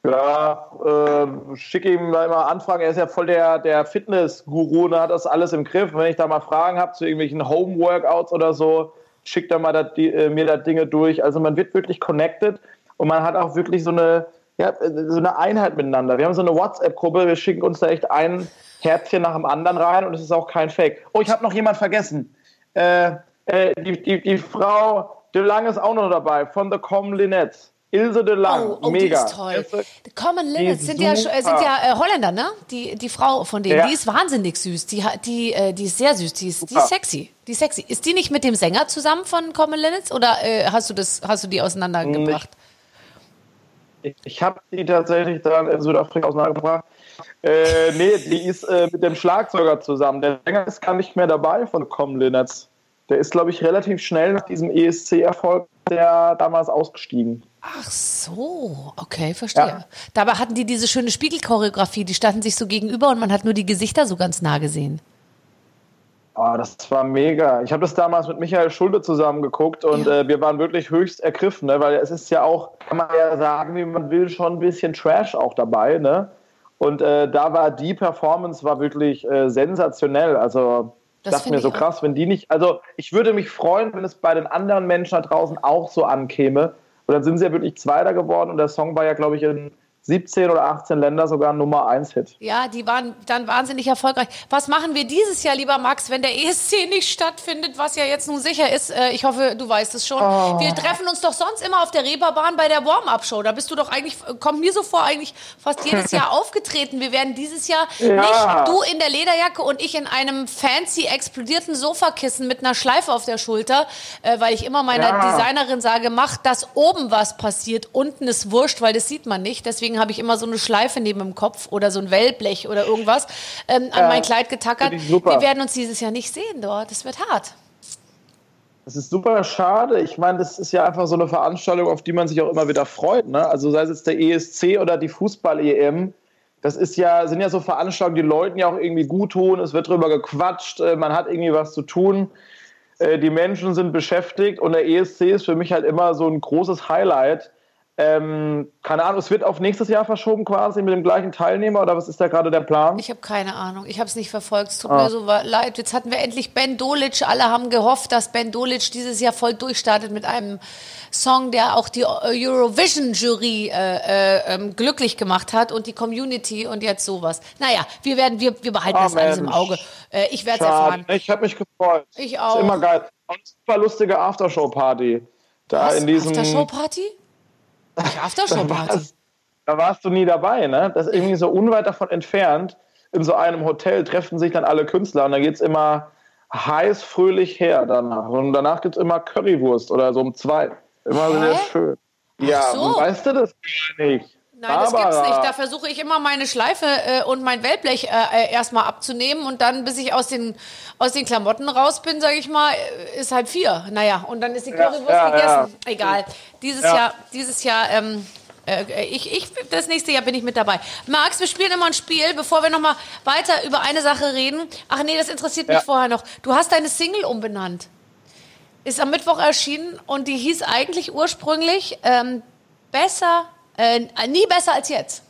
ja, äh, schicke ihm da immer Anfragen. Er ist ja voll der, der Fitness-Guru, ne, hat das alles im Griff. Wenn ich da mal Fragen habe zu irgendwelchen Home-Workouts oder so, schickt er mal dat, die, äh, mir da Dinge durch. Also man wird wirklich connected und man hat auch wirklich so eine, ja, so eine Einheit miteinander. Wir haben so eine WhatsApp-Gruppe, wir schicken uns da echt ein Herzchen nach dem anderen rein und es ist auch kein Fake. Oh, ich habe noch jemand vergessen. Äh, äh, die, die, die Frau De Lang ist auch noch dabei von The Common Linnets. Ilse de Lang, oh, oh, mega. Die ist toll. The Common Linnets sind ja, sind ja äh, Holländer, ne? Die, die Frau von denen, ja. die ist wahnsinnig süß. Die, die, äh, die ist sehr süß, die ist, die ist sexy. Die ist sexy. Ist die nicht mit dem Sänger zusammen von Common Linnets oder äh, hast, du das, hast du die auseinandergebracht? Ich, ich habe die tatsächlich dann in Südafrika auseinandergebracht. Äh, nee, die ist äh, mit dem Schlagzeuger zusammen. Der Sänger ist gar nicht mehr dabei von Com Linnets. Der ist, glaube ich, relativ schnell nach diesem ESC-Erfolg der damals ausgestiegen. Ach so, okay, verstehe. Ja. Dabei hatten die diese schöne Spiegelchoreografie, die standen sich so gegenüber und man hat nur die Gesichter so ganz nah gesehen. Oh, das war mega. Ich habe das damals mit Michael Schulde zusammen geguckt und ja. äh, wir waren wirklich höchst ergriffen, ne? weil es ist ja auch, kann man ja sagen, wie man will, schon ein bisschen Trash auch dabei. Ne? Und äh, da war die Performance war wirklich äh, sensationell. Also das dachte mir so krass, wenn die nicht. Also ich würde mich freuen, wenn es bei den anderen Menschen da draußen auch so ankäme. Und dann sind sie ja wirklich Zweiter geworden und der Song war ja, glaube ich, in 17 oder 18 Länder sogar Nummer 1 Hit. Ja, die waren dann wahnsinnig erfolgreich. Was machen wir dieses Jahr, lieber Max, wenn der ESC nicht stattfindet, was ja jetzt nun sicher ist? Äh, ich hoffe, du weißt es schon. Oh. Wir treffen uns doch sonst immer auf der Reeperbahn bei der Warm-Up-Show. Da bist du doch eigentlich, kommt mir so vor, eigentlich fast jedes Jahr aufgetreten. Wir werden dieses Jahr ja. nicht du in der Lederjacke und ich in einem fancy explodierten Sofakissen mit einer Schleife auf der Schulter, äh, weil ich immer meiner ja. Designerin sage, mach, dass oben was passiert, unten ist wurscht, weil das sieht man nicht. Deswegen deswegen habe ich immer so eine Schleife neben dem Kopf oder so ein Wellblech oder irgendwas ähm, an ja, mein Kleid getackert. Wir werden uns dieses Jahr nicht sehen dort. Das wird hart. Das ist super schade. Ich meine, das ist ja einfach so eine Veranstaltung, auf die man sich auch immer wieder freut. Ne? Also sei es jetzt der ESC oder die Fußball-EM. Das ist ja, sind ja so Veranstaltungen, die Leuten ja auch irgendwie gut tun. Es wird drüber gequatscht, äh, man hat irgendwie was zu tun. Äh, die Menschen sind beschäftigt und der ESC ist für mich halt immer so ein großes Highlight ähm, keine Ahnung, es wird auf nächstes Jahr verschoben quasi mit dem gleichen Teilnehmer oder was ist da gerade der Plan? Ich habe keine Ahnung, ich habe es nicht verfolgt. Es tut ah. mir so leid. Jetzt hatten wir endlich Ben Dolic. Alle haben gehofft, dass Ben Dolic dieses Jahr voll durchstartet mit einem Song, der auch die Eurovision-Jury äh, äh, ähm, glücklich gemacht hat und die Community und jetzt sowas. Naja, wir werden, wir, wir behalten oh, das Mensch. alles im Auge. Äh, ich werde es erfahren. Ich habe mich gefreut. Ich auch. ist immer geil. Und super lustige Aftershow-Party. Da was? in diesem Aftershow-Party? Die Aftershow-Party. Da warst du nie dabei, ne? Das ist irgendwie so unweit davon entfernt. In so einem Hotel treffen sich dann alle Künstler und da geht es immer heiß, fröhlich her danach. Und danach gibt es immer Currywurst oder so um zwei. Immer Hä? sehr schön. Ja, so. weißt du das gar nicht? Nein, Barbara. das gibt's nicht. Da versuche ich immer meine Schleife äh, und mein Wellblech äh, äh, erstmal abzunehmen und dann, bis ich aus den, aus den Klamotten raus bin, sage ich mal, äh, ist halb vier. Naja, und dann ist die Currywurst ja, ja, gegessen. Ja. Egal. Dieses Jahr, dieses Jahr, ähm, äh, ich, ich, das nächste Jahr bin ich mit dabei. Max, wir spielen immer ein Spiel, bevor wir nochmal weiter über eine Sache reden. Ach nee, das interessiert mich vorher noch. Du hast deine Single umbenannt. Ist am Mittwoch erschienen und die hieß eigentlich ursprünglich ähm, Besser äh, nie besser als jetzt.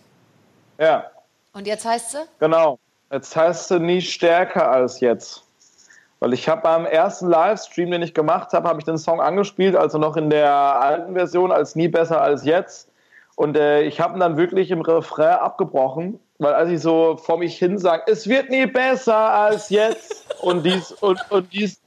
Ja. Und jetzt heißt sie? Genau. Jetzt heißt sie nie stärker als jetzt. Weil ich habe beim ersten Livestream, den ich gemacht habe, habe ich den Song angespielt, also noch in der alten Version als nie besser als jetzt. Und äh, ich habe ihn dann wirklich im Refrain abgebrochen, weil als ich so vor mich hin sage, es wird nie besser als jetzt und dies und, und dies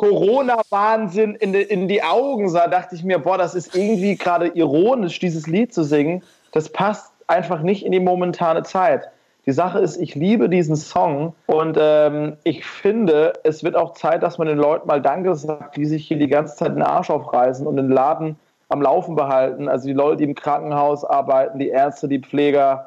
Corona-Wahnsinn in, die- in die Augen sah, dachte ich mir, boah, das ist irgendwie gerade ironisch, dieses Lied zu singen. Das passt einfach nicht in die momentane Zeit. Die Sache ist, ich liebe diesen Song und ähm, ich finde, es wird auch Zeit, dass man den Leuten mal Danke sagt, die sich hier die ganze Zeit den Arsch aufreißen und den Laden am Laufen behalten. Also die Leute, die im Krankenhaus arbeiten, die Ärzte, die Pfleger,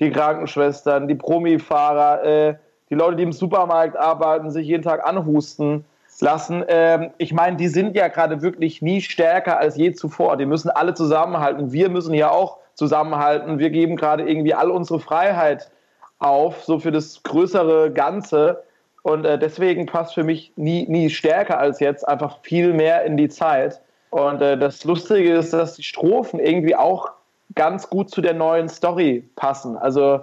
die Krankenschwestern, die Promifahrer, äh, die Leute, die im Supermarkt arbeiten, sich jeden Tag anhusten lassen. Ähm, ich meine, die sind ja gerade wirklich nie stärker als je zuvor. Die müssen alle zusammenhalten. Wir müssen ja auch zusammenhalten. Wir geben gerade irgendwie all unsere Freiheit auf, so für das größere Ganze. Und äh, deswegen passt für mich nie, nie stärker als jetzt einfach viel mehr in die Zeit. Und äh, das Lustige ist, dass die Strophen irgendwie auch ganz gut zu der neuen Story passen. Also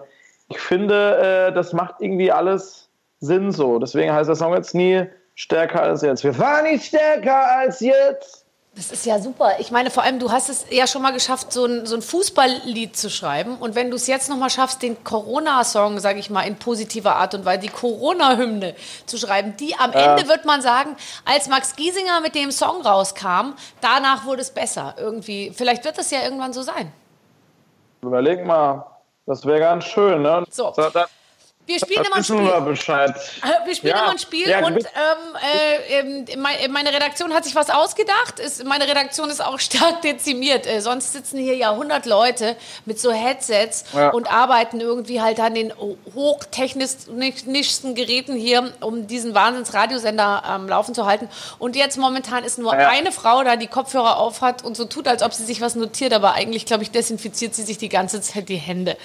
ich finde, äh, das macht irgendwie alles Sinn so. Deswegen heißt der Song jetzt nie stärker als jetzt. Wir fahren nicht stärker als jetzt. Das ist ja super. Ich meine, vor allem, du hast es ja schon mal geschafft, so ein, so ein Fußballlied zu schreiben. Und wenn du es jetzt noch mal schaffst, den Corona-Song, sage ich mal, in positiver Art und Weise, die Corona-Hymne zu schreiben, die am Ende, wird man sagen, als Max Giesinger mit dem Song rauskam, danach wurde es besser. Irgendwie, vielleicht wird es ja irgendwann so sein. Überleg mal, das wäre ganz schön, ne? So. Wir spielen immer ein Spiel. wir Bescheid. Wir spielen Ja. immer ein Spiel Ja, und ähm, äh, ähm, mein- meine Redaktion hat sich was ausgedacht. Ist, meine Redaktion ist auch stark dezimiert. Äh, sonst sitzen hier ja 100 Leute mit so Headsets Ja. und arbeiten irgendwie halt an den hochtechnischsten Geräten hier, um diesen Wahnsinns-Radiosender am Laufen zu halten. Und jetzt momentan ist nur eine Frau da, die Kopfhörer aufhat und so tut, als ob sie sich was notiert, aber eigentlich, glaube ich, desinfiziert sie sich die ganze Zeit die Hände.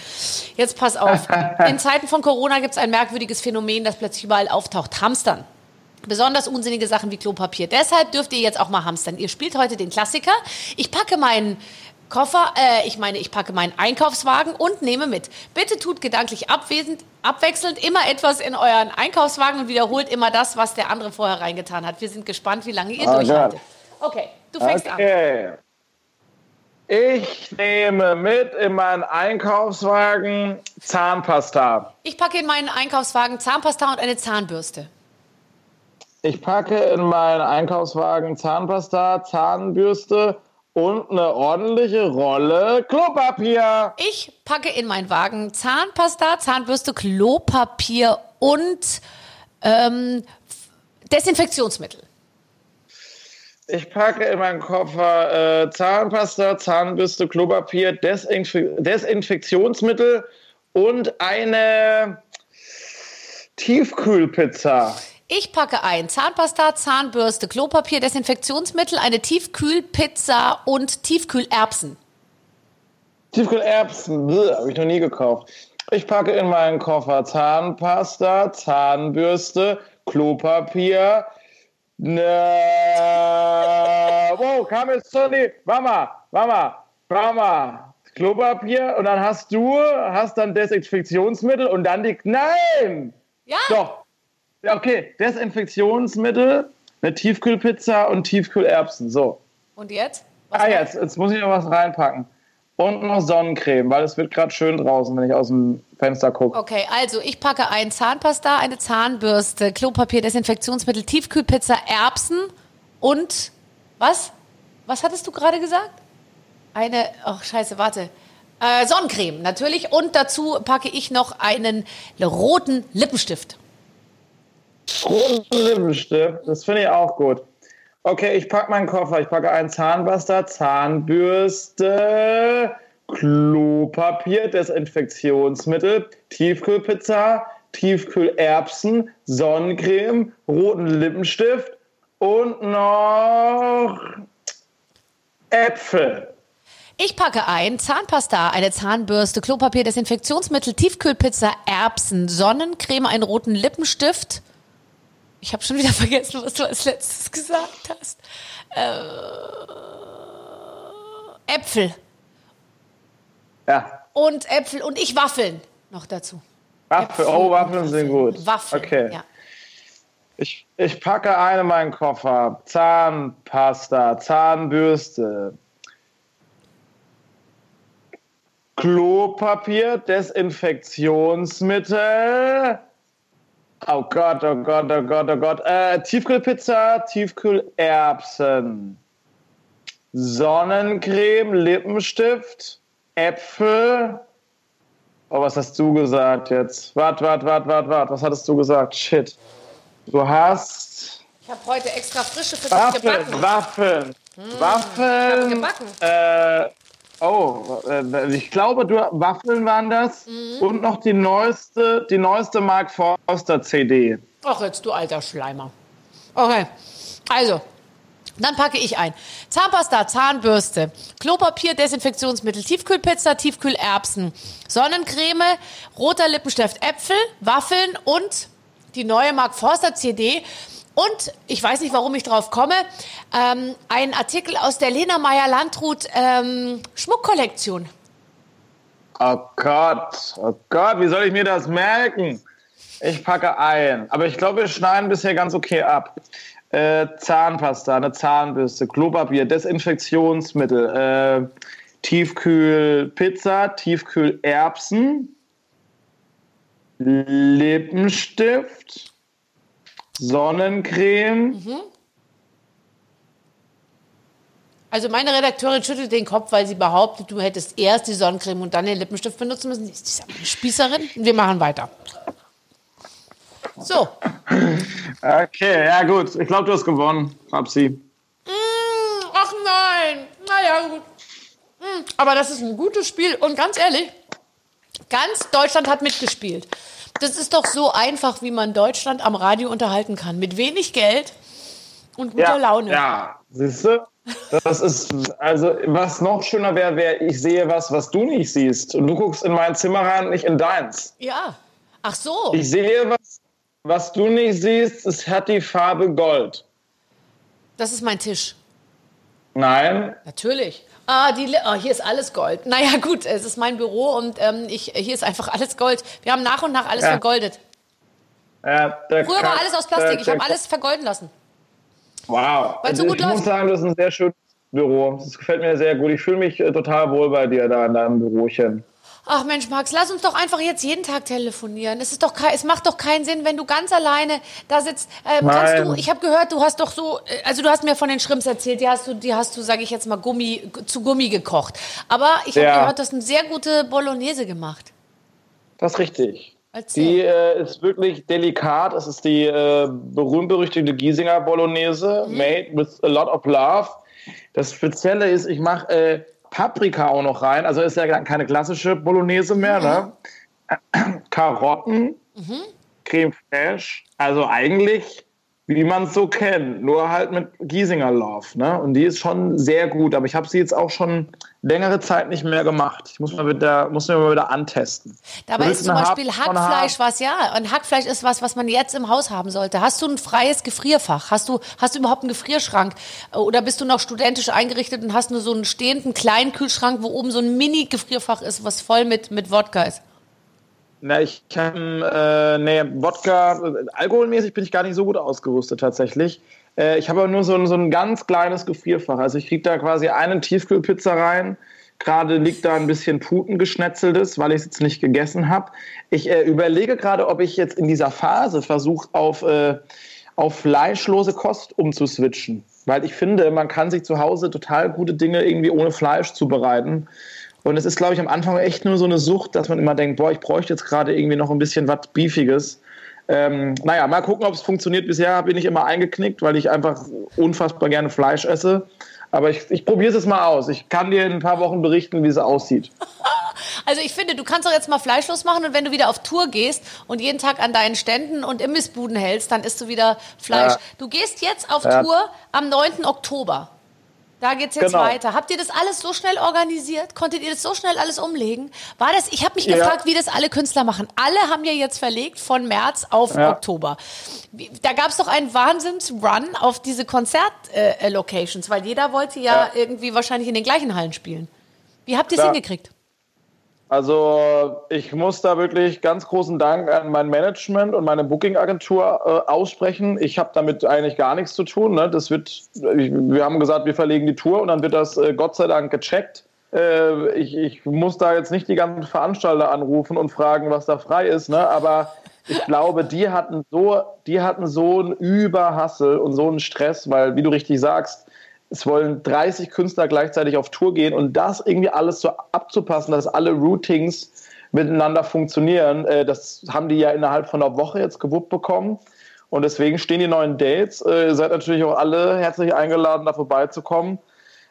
Jetzt pass auf. In Zeiten von Corona gibt es ein merkwürdiges Phänomen, das plötzlich überall auftaucht. Hamstern. Besonders unsinnige Sachen wie Klopapier. Deshalb dürft ihr jetzt auch mal hamstern. Ihr spielt heute den Klassiker. Ich packe meinen Koffer, äh, ich meine, ich packe meinen Einkaufswagen und nehme mit. Bitte tut gedanklich abwesend, abwechselnd immer etwas in euren Einkaufswagen und wiederholt immer das, was der andere vorher reingetan hat. Wir sind gespannt, wie lange ihr Oh durchhaltet. Okay, du fängst an. Ich nehme mit in meinen Einkaufswagen Zahnpasta. Ich packe in meinen Einkaufswagen Zahnpasta und eine Zahnbürste. Ich packe in meinen Einkaufswagen Zahnpasta, Zahnbürste und eine ordentliche Rolle Klopapier. Ich packe in meinen Wagen Zahnpasta, Zahnbürste, Klopapier und ähm, Desinfektionsmittel. Ich packe in meinen Koffer äh, Zahnpasta, Zahnbürste, Klopapier, Desinf Desinfektionsmittel und eine Tiefkühlpizza. Ich packe ein Zahnpasta, Zahnbürste, Klopapier, Desinfektionsmittel, eine Tiefkühlpizza und Tiefkühlerbsen. Tiefkühlerbsen, habe ich noch nie gekauft. Ich packe in meinen Koffer Zahnpasta, Zahnbürste, Klopapier. Ne, wow, kam jetzt Sonny. Mama, Mama, Mama. Klopapier und dann hast du, hast dann Desinfektionsmittel und dann die. Nein! Ja, Doch. Okay. Desinfektionsmittel, eine Tiefkühlpizza und Tiefkühlerbsen. So. und jetzt? Was Ah, jetzt, jetzt muss ich noch was reinpacken. Und noch Sonnencreme, weil es wird gerade schön draußen, wenn ich aus dem Fenster gucke. Okay, also ich packe ein Zahnpasta, eine Zahnbürste, Klopapier, Desinfektionsmittel, Tiefkühlpizza, Erbsen und was? Was hattest du gerade gesagt? Eine, ach scheiße, warte. Äh, Sonnencreme natürlich und dazu packe ich noch einen roten Lippenstift. Roten Lippenstift, das finde ich auch gut. Okay, ich packe meinen Koffer. Ich packe einen Zahnpasta, Zahnbürste, Klopapier, Desinfektionsmittel, Tiefkühlpizza, Tiefkühlerbsen, Sonnencreme, roten Lippenstift und noch Äpfel. Ich packe ein Zahnpasta, eine Zahnbürste, Klopapier, Desinfektionsmittel, Tiefkühlpizza, Erbsen, Sonnencreme, einen roten Lippenstift. Ich habe schon wieder vergessen, was du als letztes gesagt hast. Äh, Äpfel Ja, und Äpfel und ich Waffeln noch dazu. Waffeln. Oh, Waffeln sind gut. Waffeln. Okay. Ja. Ich, ich packe ein in meinen Koffer. Zahnpasta, Zahnbürste, Klopapier, Desinfektionsmittel, Oh Gott, oh Gott, oh Gott, oh Gott. Äh, Tiefkühlpizza, Tiefkühlerbsen, Sonnencreme, Lippenstift, Äpfel. Oh, was hast du gesagt jetzt? Wart, wart, wart, wart, wart. Was hattest du gesagt? Shit. Du hast. Ich habe heute extra frische für dich Waffeln, gebacken. Waffeln, Ich Waffeln. habe gebacken. Äh, oh, äh, ich glaube, du, Waffeln waren das. Mhm. Und noch die neueste, die neueste Mark Forster CD. Ach, jetzt du alter Schleimer. Okay, also, dann packe ich ein. Zahnpasta, Zahnbürste, Klopapier, Desinfektionsmittel, Tiefkühlpizza, Tiefkühlerbsen, Sonnencreme, roter Lippenstift, Äpfel, Waffeln und die neue Mark Forster CD. Und ich weiß nicht, warum ich drauf komme, ähm, ein Artikel aus der Lena Meyer-Landrut ähm, Schmuckkollektion. Oh Gott, oh Gott, wie soll ich mir das merken? Ich packe ein. Aber ich glaube, wir schneiden bisher ganz okay ab. Äh, Zahnpasta, eine Zahnbürste, Klopapier, Desinfektionsmittel, äh, Tiefkühlpizza, Tiefkühlerbsen, Lippenstift, Sonnencreme. Also meine Redakteurin schüttelt den Kopf, weil sie behauptet, du hättest erst die Sonnencreme und dann den Lippenstift benutzen müssen. Ist diese Spießerin? Wir machen weiter. So, Okay, ja gut. Ich glaube, du hast gewonnen, Babsi. ach nein, naja gut. Hm, Aber das ist ein gutes Spiel und ganz ehrlich, ganz Deutschland hat mitgespielt. Das ist doch so einfach, wie man Deutschland am Radio unterhalten kann. Mit wenig Geld und guter Laune. Ja, siehst du? Das ist, also, was noch schöner wäre, wäre, ich sehe was, was du nicht siehst. Und du guckst in mein Zimmer rein, nicht in deins. Ja. Ach so. Ich sehe was, was du nicht siehst, es hat die Farbe Gold. Das ist mein Tisch. Nein, Natürlich. Ah, die, ah, hier ist alles Gold. Naja, gut, es ist mein Büro und ähm, ich, hier ist einfach alles Gold. Wir haben nach und nach alles Ja. vergoldet. der Früher war alles aus Plastik. Ich habe alles vergolden lassen. Wow. Weil's so Also gut ich muss läuft. sagen, das ist ein sehr schönes Büro. Das gefällt mir sehr gut. Ich fühle mich äh, total wohl bei dir da in deinem Bürochen. Ach Mensch, Max, lass uns doch einfach jetzt jeden Tag telefonieren. Es, ist doch es macht doch keinen Sinn, wenn du ganz alleine da sitzt. Ähm, kannst du, ich habe gehört, du hast doch so, äh, also du hast mir von den Shrimps erzählt, die hast du, die hast du, sage ich jetzt mal, Gummi, zu Gummi gekocht. Aber ich habe Ja. gehört, du hast eine sehr gute Bolognese gemacht. Das ist richtig. Erzähl. Die äh, ist wirklich delikat. Es ist die äh, berühmt-berüchtigte Giesinger Bolognese, Mhm. made with a lot of love. Das Spezielle ist, ich mache äh, Paprika auch noch rein. Also ist ja keine klassische Bolognese mehr. Ne? Karotten, Creme fraiche. Also eigentlich, wie man es so kennt, nur halt mit Giesinger Love. Ne? Und die ist schon sehr gut. Aber ich habe sie jetzt auch schon längere Zeit nicht mehr gemacht. Ich muss, mal wieder, muss mir mal wieder antesten. Dabei ist zum Beispiel von Hackfleisch was, ja. Und Hackfleisch ist was, was man jetzt im Haus haben sollte. Hast du ein freies Gefrierfach? Hast du, hast du überhaupt einen Gefrierschrank? Oder bist du noch studentisch eingerichtet und hast nur so einen stehenden kleinen Kühlschrank, wo oben so ein Mini-Gefrierfach ist, was voll mit, mit Wodka ist? Na, ich kann, äh, nee, Wodka, äh, alkoholmäßig bin ich gar nicht so gut ausgerüstet tatsächlich. Äh, ich habe aber nur so ein, so ein ganz kleines Gefrierfach. Also ich kriege da quasi eine Tiefkühlpizza rein. Gerade liegt da ein bisschen Puten geschnetzeltes, weil ich es jetzt nicht gegessen habe. Ich äh, überlege gerade, ob ich jetzt in dieser Phase versuche, auf, äh, auf fleischlose Kost umzuswitchen. Weil ich finde, man kann sich zu Hause total gute Dinge irgendwie ohne Fleisch zubereiten. Und es ist, glaube ich, am Anfang echt nur so eine Sucht, dass man immer denkt, boah, ich bräuchte jetzt gerade irgendwie noch ein bisschen was Beefiges. Ähm, naja, mal gucken, ob es funktioniert. Bisher bin ich immer eingeknickt, weil ich einfach unfassbar gerne Fleisch esse. Aber ich, ich probiere es mal aus. Ich kann dir in ein paar Wochen berichten, wie es aussieht. Also ich finde, du kannst doch jetzt mal fleischlos machen und wenn du wieder auf Tour gehst und jeden Tag an deinen Ständen und Imbissbuden hältst, dann isst du wieder Fleisch. Ja. Du gehst jetzt auf Ja. Tour am 9. Oktober. Da geht's jetzt Genau. weiter. Habt ihr das alles so schnell organisiert? Konntet ihr das so schnell alles umlegen? War das? Ich habe mich Ja. gefragt, wie das alle Künstler machen. Alle haben ja jetzt verlegt von März auf Ja. Oktober. Da gab's doch einen Wahnsinns-Run auf diese Konzert-Locations, weil jeder wollte ja, Ja. irgendwie wahrscheinlich in den gleichen Hallen spielen. Wie habt ihr es Ja. hingekriegt? Also ich muss da wirklich ganz großen Dank an mein Management und meine Booking-Agentur äh, aussprechen. Ich habe damit eigentlich gar nichts zu tun. Ne? Das wird, wir haben gesagt, wir verlegen die Tour und dann wird das äh, Gott sei Dank gecheckt. Äh, ich, ich muss da jetzt nicht die ganzen Veranstalter anrufen und fragen, was da frei ist. Ne? Aber ich glaube, die hatten so, die hatten so einen Überhassel und so einen Stress, weil, wie du richtig sagst, es wollen 30 Künstler gleichzeitig auf Tour gehen und das irgendwie alles so abzupassen, dass alle Routings miteinander funktionieren, äh, das haben die ja innerhalb von einer Woche jetzt gewuppt bekommen. Und deswegen stehen die neuen Dates. Äh, ihr seid natürlich auch alle herzlich eingeladen, da vorbeizukommen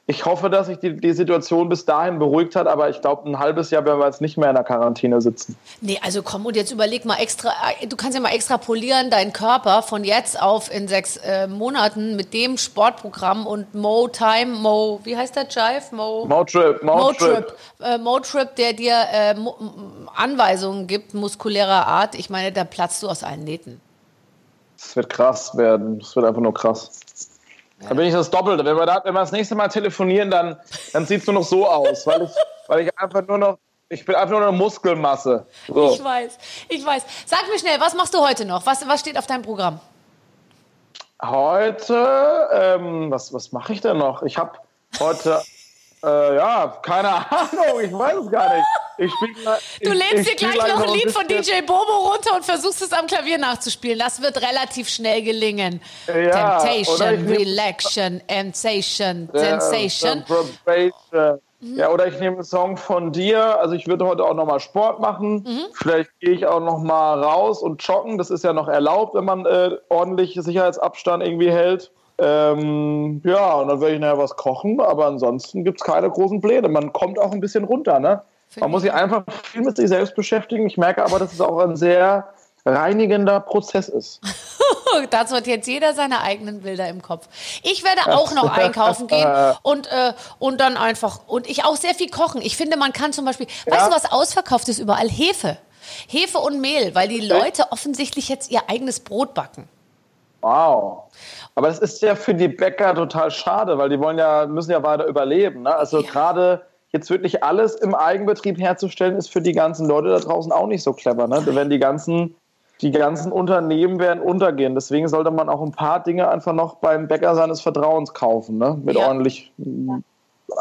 ich hoffe, dass sich die, die Situation bis dahin beruhigt hat, aber ich glaube, ein halbes Jahr werden wir jetzt nicht mehr in der Quarantäne sitzen. Nee, also komm und jetzt überleg mal extra, äh, du kannst ja mal extrapolieren deinen Körper von jetzt auf in sechs äh, Monaten mit dem Sportprogramm und Mo Time, Mo, wie heißt der Jive? Mo, Mo Trip, Mo, Mo Trip. Trip, äh, Mo Trip der dir äh, Anweisungen gibt, muskulärer Art. Ich meine, da platzt du aus allen Nähten. Es wird krass werden. Es wird einfach nur krass. Ja. Dann bin ich das Doppelte. Wenn wir, da, wenn wir das nächste Mal telefonieren, dann, dann sieht es nur noch so aus, weil ich, weil ich einfach nur noch, ich bin einfach nur eine Muskelmasse. So. Ich weiß, ich weiß. Sag mir schnell, was machst du heute noch? Was, was steht auf deinem Programm? Heute, ähm, was, was mache ich denn noch? Ich habe heute äh, ja, keine Ahnung, ich weiß es gar nicht. Ich spiel, du lädst dir gleich noch ein Lied von DJ Bobo runter und versuchst es am Klavier nachzuspielen. Das wird relativ schnell gelingen. Ja, Temptation, Relaxation, Sensation, Sensation. Ja, oder ich nehme einen Song von dir. Also ich würde heute auch nochmal Sport machen. Mhm. Vielleicht gehe ich auch nochmal raus und joggen. Das ist ja noch erlaubt, wenn man äh, ordentlich Sicherheitsabstand irgendwie hält. Ähm, ja, und dann werde ich nachher was kochen, aber ansonsten gibt es keine großen Pläne. Man kommt auch ein bisschen runter, ne? Man muss sich einfach viel mit sich selbst beschäftigen. Ich merke aber, dass es auch ein sehr reinigender Prozess ist. Dazu hat jetzt jeder seine eigenen Bilder im Kopf. Ich werde auch noch einkaufen gehen und, äh, und dann einfach, und ich auch sehr viel kochen. Ich finde, man kann zum Beispiel, ja. weißt du, was ausverkauft ist überall? Hefe. Hefe und Mehl, weil die Leute offensichtlich jetzt ihr eigenes Brot backen. Wow. Aber das ist ja für die Bäcker total schade, weil die wollen ja, müssen ja weiter überleben. Ne? Also ja. gerade jetzt wirklich alles im Eigenbetrieb herzustellen, ist für die ganzen Leute da draußen auch nicht so clever. Ne? Wenn die ganzen, die ganzen Unternehmen werden untergehen. Deswegen sollte man auch ein paar Dinge einfach noch beim Bäcker seines Vertrauens kaufen, ne? Mit ja. ordentlich ja.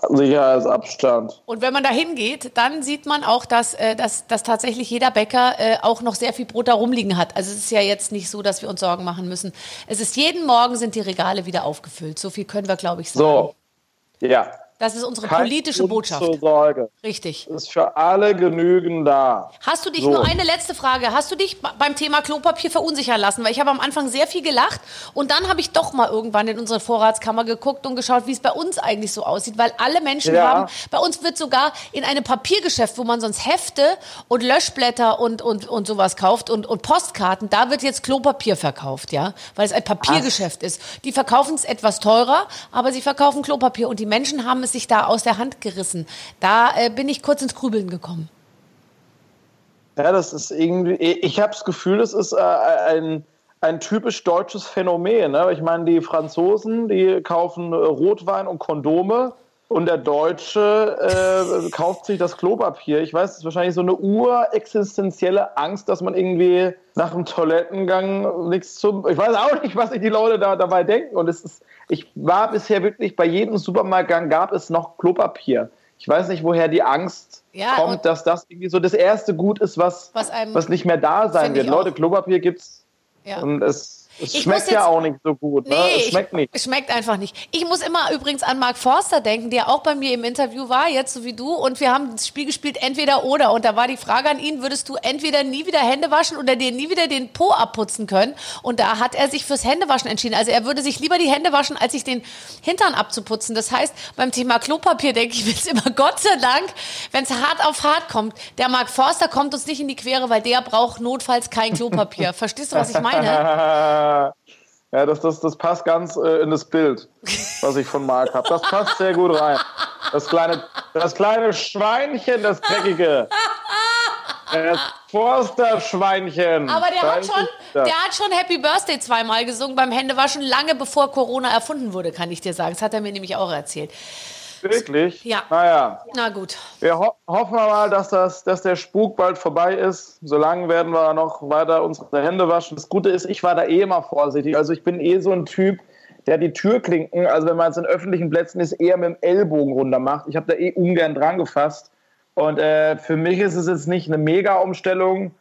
Sicherheitsabstand. Und wenn man da hingeht, dann sieht man auch, dass, äh, dass, dass tatsächlich jeder Bäcker äh, auch noch sehr viel Brot da rumliegen hat. Also es ist ja jetzt nicht so, dass wir uns Sorgen machen müssen. Es ist jeden Morgen sind die Regale wieder aufgefüllt. So viel können wir, glaube ich, sagen. So, ja. Das ist unsere Kein politische Grund Botschaft. Zur Sorge. Richtig. Ist für alle genügend da. Hast du dich, so. nur eine letzte Frage, hast du dich beim Thema Klopapier verunsichern lassen? Weil ich habe am Anfang sehr viel gelacht und dann habe ich doch mal irgendwann in unsere Vorratskammer geguckt und geschaut, wie es bei uns eigentlich so aussieht. Weil alle Menschen ja. haben, bei uns wird sogar in einem Papiergeschäft, wo man sonst Hefte und Löschblätter und, und, und sowas kauft und, und Postkarten, da wird jetzt Klopapier verkauft, ja? Weil es ein Papiergeschäft Ach. ist. Die verkaufen es etwas teurer, aber sie verkaufen Klopapier und die Menschen haben es sich da aus der Hand gerissen. Da äh, bin ich kurz ins Grübeln gekommen. Ja, das ist irgendwie, ich habe das Gefühl, das ist äh, ein, ein typisch deutsches Phänomen. Ne? Ich meine, die Franzosen, die kaufen äh, Rotwein und Kondome und der Deutsche äh, kauft sich das Klopapier. Ich weiß, es ist wahrscheinlich so eine urexistenzielle Angst, dass man irgendwie nach dem Toilettengang nichts zum. Ich weiß auch nicht, was sich die Leute da dabei denken. Und es ist, ich war bisher wirklich bei jedem Supermarktgang gab es noch Klopapier. Ich weiß nicht, woher die Angst ja, kommt, dass das irgendwie so das erste Gut ist, was, was, was nicht mehr da sein wird. Leute, Klopapier gibt's. Ja. Und es es ich schmeckt ja auch nicht so gut. Ne? Nee, es schmeckt nicht. Es schmeckt einfach nicht. Ich muss immer übrigens an Mark Forster denken, der auch bei mir im Interview war, jetzt so wie du. Und wir haben das Spiel gespielt, entweder oder. Und da war die Frage an ihn, würdest du entweder nie wieder Hände waschen oder dir nie wieder den Po abputzen können? Und da hat er sich fürs Händewaschen entschieden. Also er würde sich lieber die Hände waschen, als sich den Hintern abzuputzen. Das heißt, beim Thema Klopapier denke ich mir jetzt immer, Gott sei Dank, wenn es hart auf hart kommt, der Mark Forster kommt uns nicht in die Quere, weil der braucht notfalls kein Klopapier. Verstehst du, was ich meine? Ja, das, das, das passt ganz äh, in das Bild, was ich von Marc habe. Das passt sehr gut rein. Das kleine, das kleine Schweinchen, das dreckige. Das Forster-Schweinchen. Aber der hat, schon, der hat schon Happy Birthday zweimal gesungen beim Händewaschen, lange bevor Corona erfunden wurde, kann ich dir sagen. Das hat er mir nämlich auch erzählt. Wirklich? Ja. Naja. Na gut. Wir ho hoffen mal, dass, das, dass der Spuk bald vorbei ist. Solange werden wir noch weiter unsere Hände waschen. Das Gute ist, ich war da eh immer vorsichtig. Also ich bin eh so ein Typ, der die Türklinken, also wenn man jetzt in öffentlichen Plätzen ist, eher mit dem Ellbogen runter macht. Ich habe da eh ungern dran gefasst. Und äh, für mich ist es jetzt nicht eine Mega-Umstellung.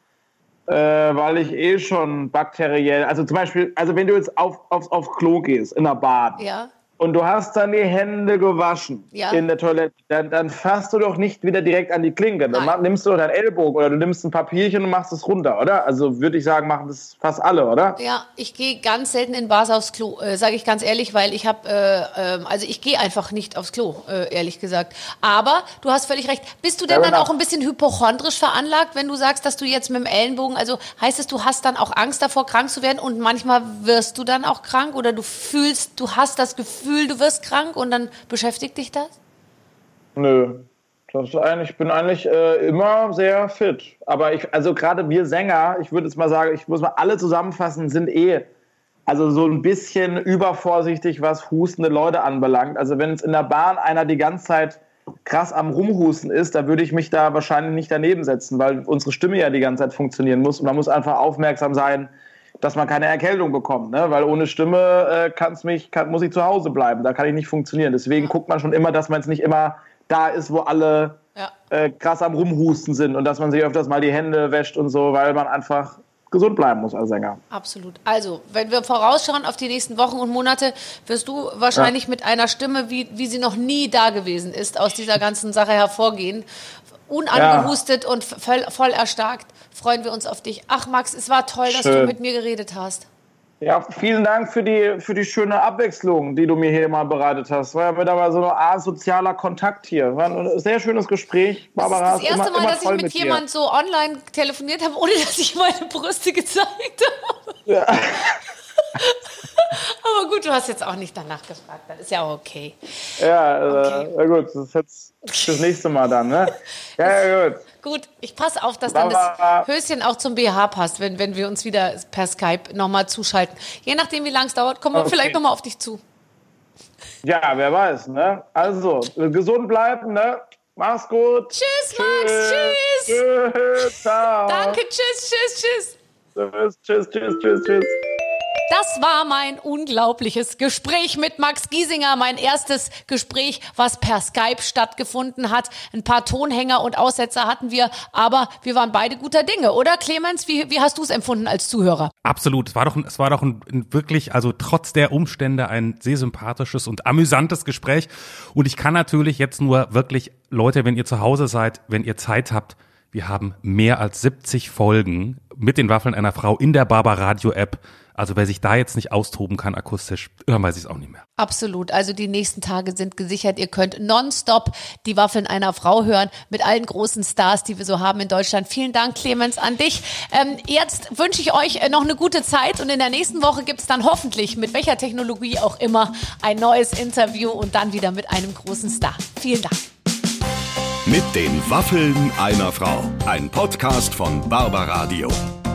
äh, weil ich eh schon bakteriell, also zum Beispiel, also wenn du jetzt auf, auf, auf Klo gehst, in der Bad, Ja. Und du hast dann die Hände gewaschen Ja. in der Toilette, dann, dann fasst du doch nicht wieder direkt an die Klinke. Dann Nein. nimmst du doch deinen Ellbogen oder du nimmst ein Papierchen und machst es runter, oder? Also würde ich sagen, machen das fast alle, oder? Ja, ich gehe ganz selten in Bars aufs Klo, äh, sage ich ganz ehrlich, weil ich habe, äh, ähm, also ich gehe einfach nicht aufs Klo, äh, ehrlich gesagt. Aber du hast völlig recht. Bist du denn Fair dann auch enough. ein bisschen hypochondrisch veranlagt, wenn du sagst, dass du jetzt mit dem Ellenbogen, also heißt es, du hast dann auch Angst davor, krank zu werden und manchmal wirst du dann auch krank oder du fühlst, du hast das Gefühl, du wirst krank und dann beschäftigt dich das? Nö. Das ist eigentlich, ich bin eigentlich äh, immer sehr fit. Aber ich, also gerade wir Sänger, ich würde jetzt mal sagen, ich muss mal alle zusammenfassen, sind eh also so ein bisschen übervorsichtig, was hustende Leute anbelangt. Also wenn es in der Bahn einer die ganze Zeit krass am Rumhusten ist, da würde ich mich da wahrscheinlich nicht daneben setzen, weil unsere Stimme ja die ganze Zeit funktionieren muss und man muss einfach aufmerksam sein, dass man keine Erkältung bekommt, ne? weil ohne Stimme äh, kann's mich, kann, muss ich zu Hause bleiben, da kann ich nicht funktionieren. Deswegen guckt man schon immer, dass man es nicht immer da ist, wo alle Ja. äh, krass am Rumhusten sind und dass man sich öfters mal die Hände wäscht und so, weil man einfach gesund bleiben muss als Sänger. Absolut. Also, wenn wir vorausschauen auf die nächsten Wochen und Monate, wirst du wahrscheinlich mit einer Stimme, wie, wie sie noch nie da gewesen ist, aus dieser ganzen Sache hervorgehen. Unangehustet und voll, voll erstarkt. Freuen wir uns auf dich. Ach, Max, es war toll, dass du Schön. mit mir geredet hast. Ja, vielen Dank für die, für die schöne Abwechslung, die du mir hier mal bereitet hast. War ja wieder mal so eine Art sozialer Kontakt hier. War ein sehr schönes Gespräch. Das Barbara ist das erste immer, Mal, immer dass ich mit, mit jemand so online telefoniert habe, ohne dass ich meine Brüste gezeigt habe. Ja. Aber gut, du hast jetzt auch nicht danach gefragt. Das ist ja auch okay. Ja, Okay. äh, gut, das ist jetzt das nächste Mal dann, ne? Ja, ja, gut. Gut, ich passe auf, dass dann das. Höschen auch zum BH passt, wenn, wenn wir uns wieder per Skype nochmal zuschalten. Je nachdem, wie lang es dauert, kommen wir Okay. vielleicht nochmal auf dich zu. Ja, wer weiß, ne? Also, gesund bleiben, ne? Mach's gut. Tschüss, Max, tschüss. Tschüss, ciao. Danke, tschüss, tschüss, tschüss. Tschüss, tschüss, tschüss, tschüss, tschüss. Das war mein unglaubliches Gespräch mit Max Giesinger, mein erstes Gespräch, was per Skype stattgefunden hat. Ein paar Tonhänger und Aussetzer hatten wir, aber wir waren beide guter Dinge, oder Clemens? Wie, wie hast du es empfunden als Zuhörer? Absolut. Es war doch, es war doch ein, ein wirklich, also trotz der Umstände ein sehr sympathisches und amüsantes Gespräch. Und ich kann natürlich jetzt nur wirklich, Leute, wenn ihr zu Hause seid, wenn ihr Zeit habt, wir haben mehr als 70 Folgen mit den Waffeln einer Frau in der Barber Radio App. Also wer sich da jetzt nicht austoben kann akustisch, dann weiß ich es auch nicht mehr. Absolut. Also die nächsten Tage sind gesichert. Ihr könnt nonstop die Waffeln einer Frau hören mit allen großen Stars, die wir so haben in Deutschland. Vielen Dank, Clemens, an dich. Ähm, jetzt wünsche ich euch äh, noch eine gute Zeit und in der nächsten Woche gibt es dann hoffentlich, mit welcher Technologie auch immer, ein neues Interview und dann wieder mit einem großen Star. Vielen Dank. Mit den Waffeln einer Frau. Ein Podcast von Barbaradio.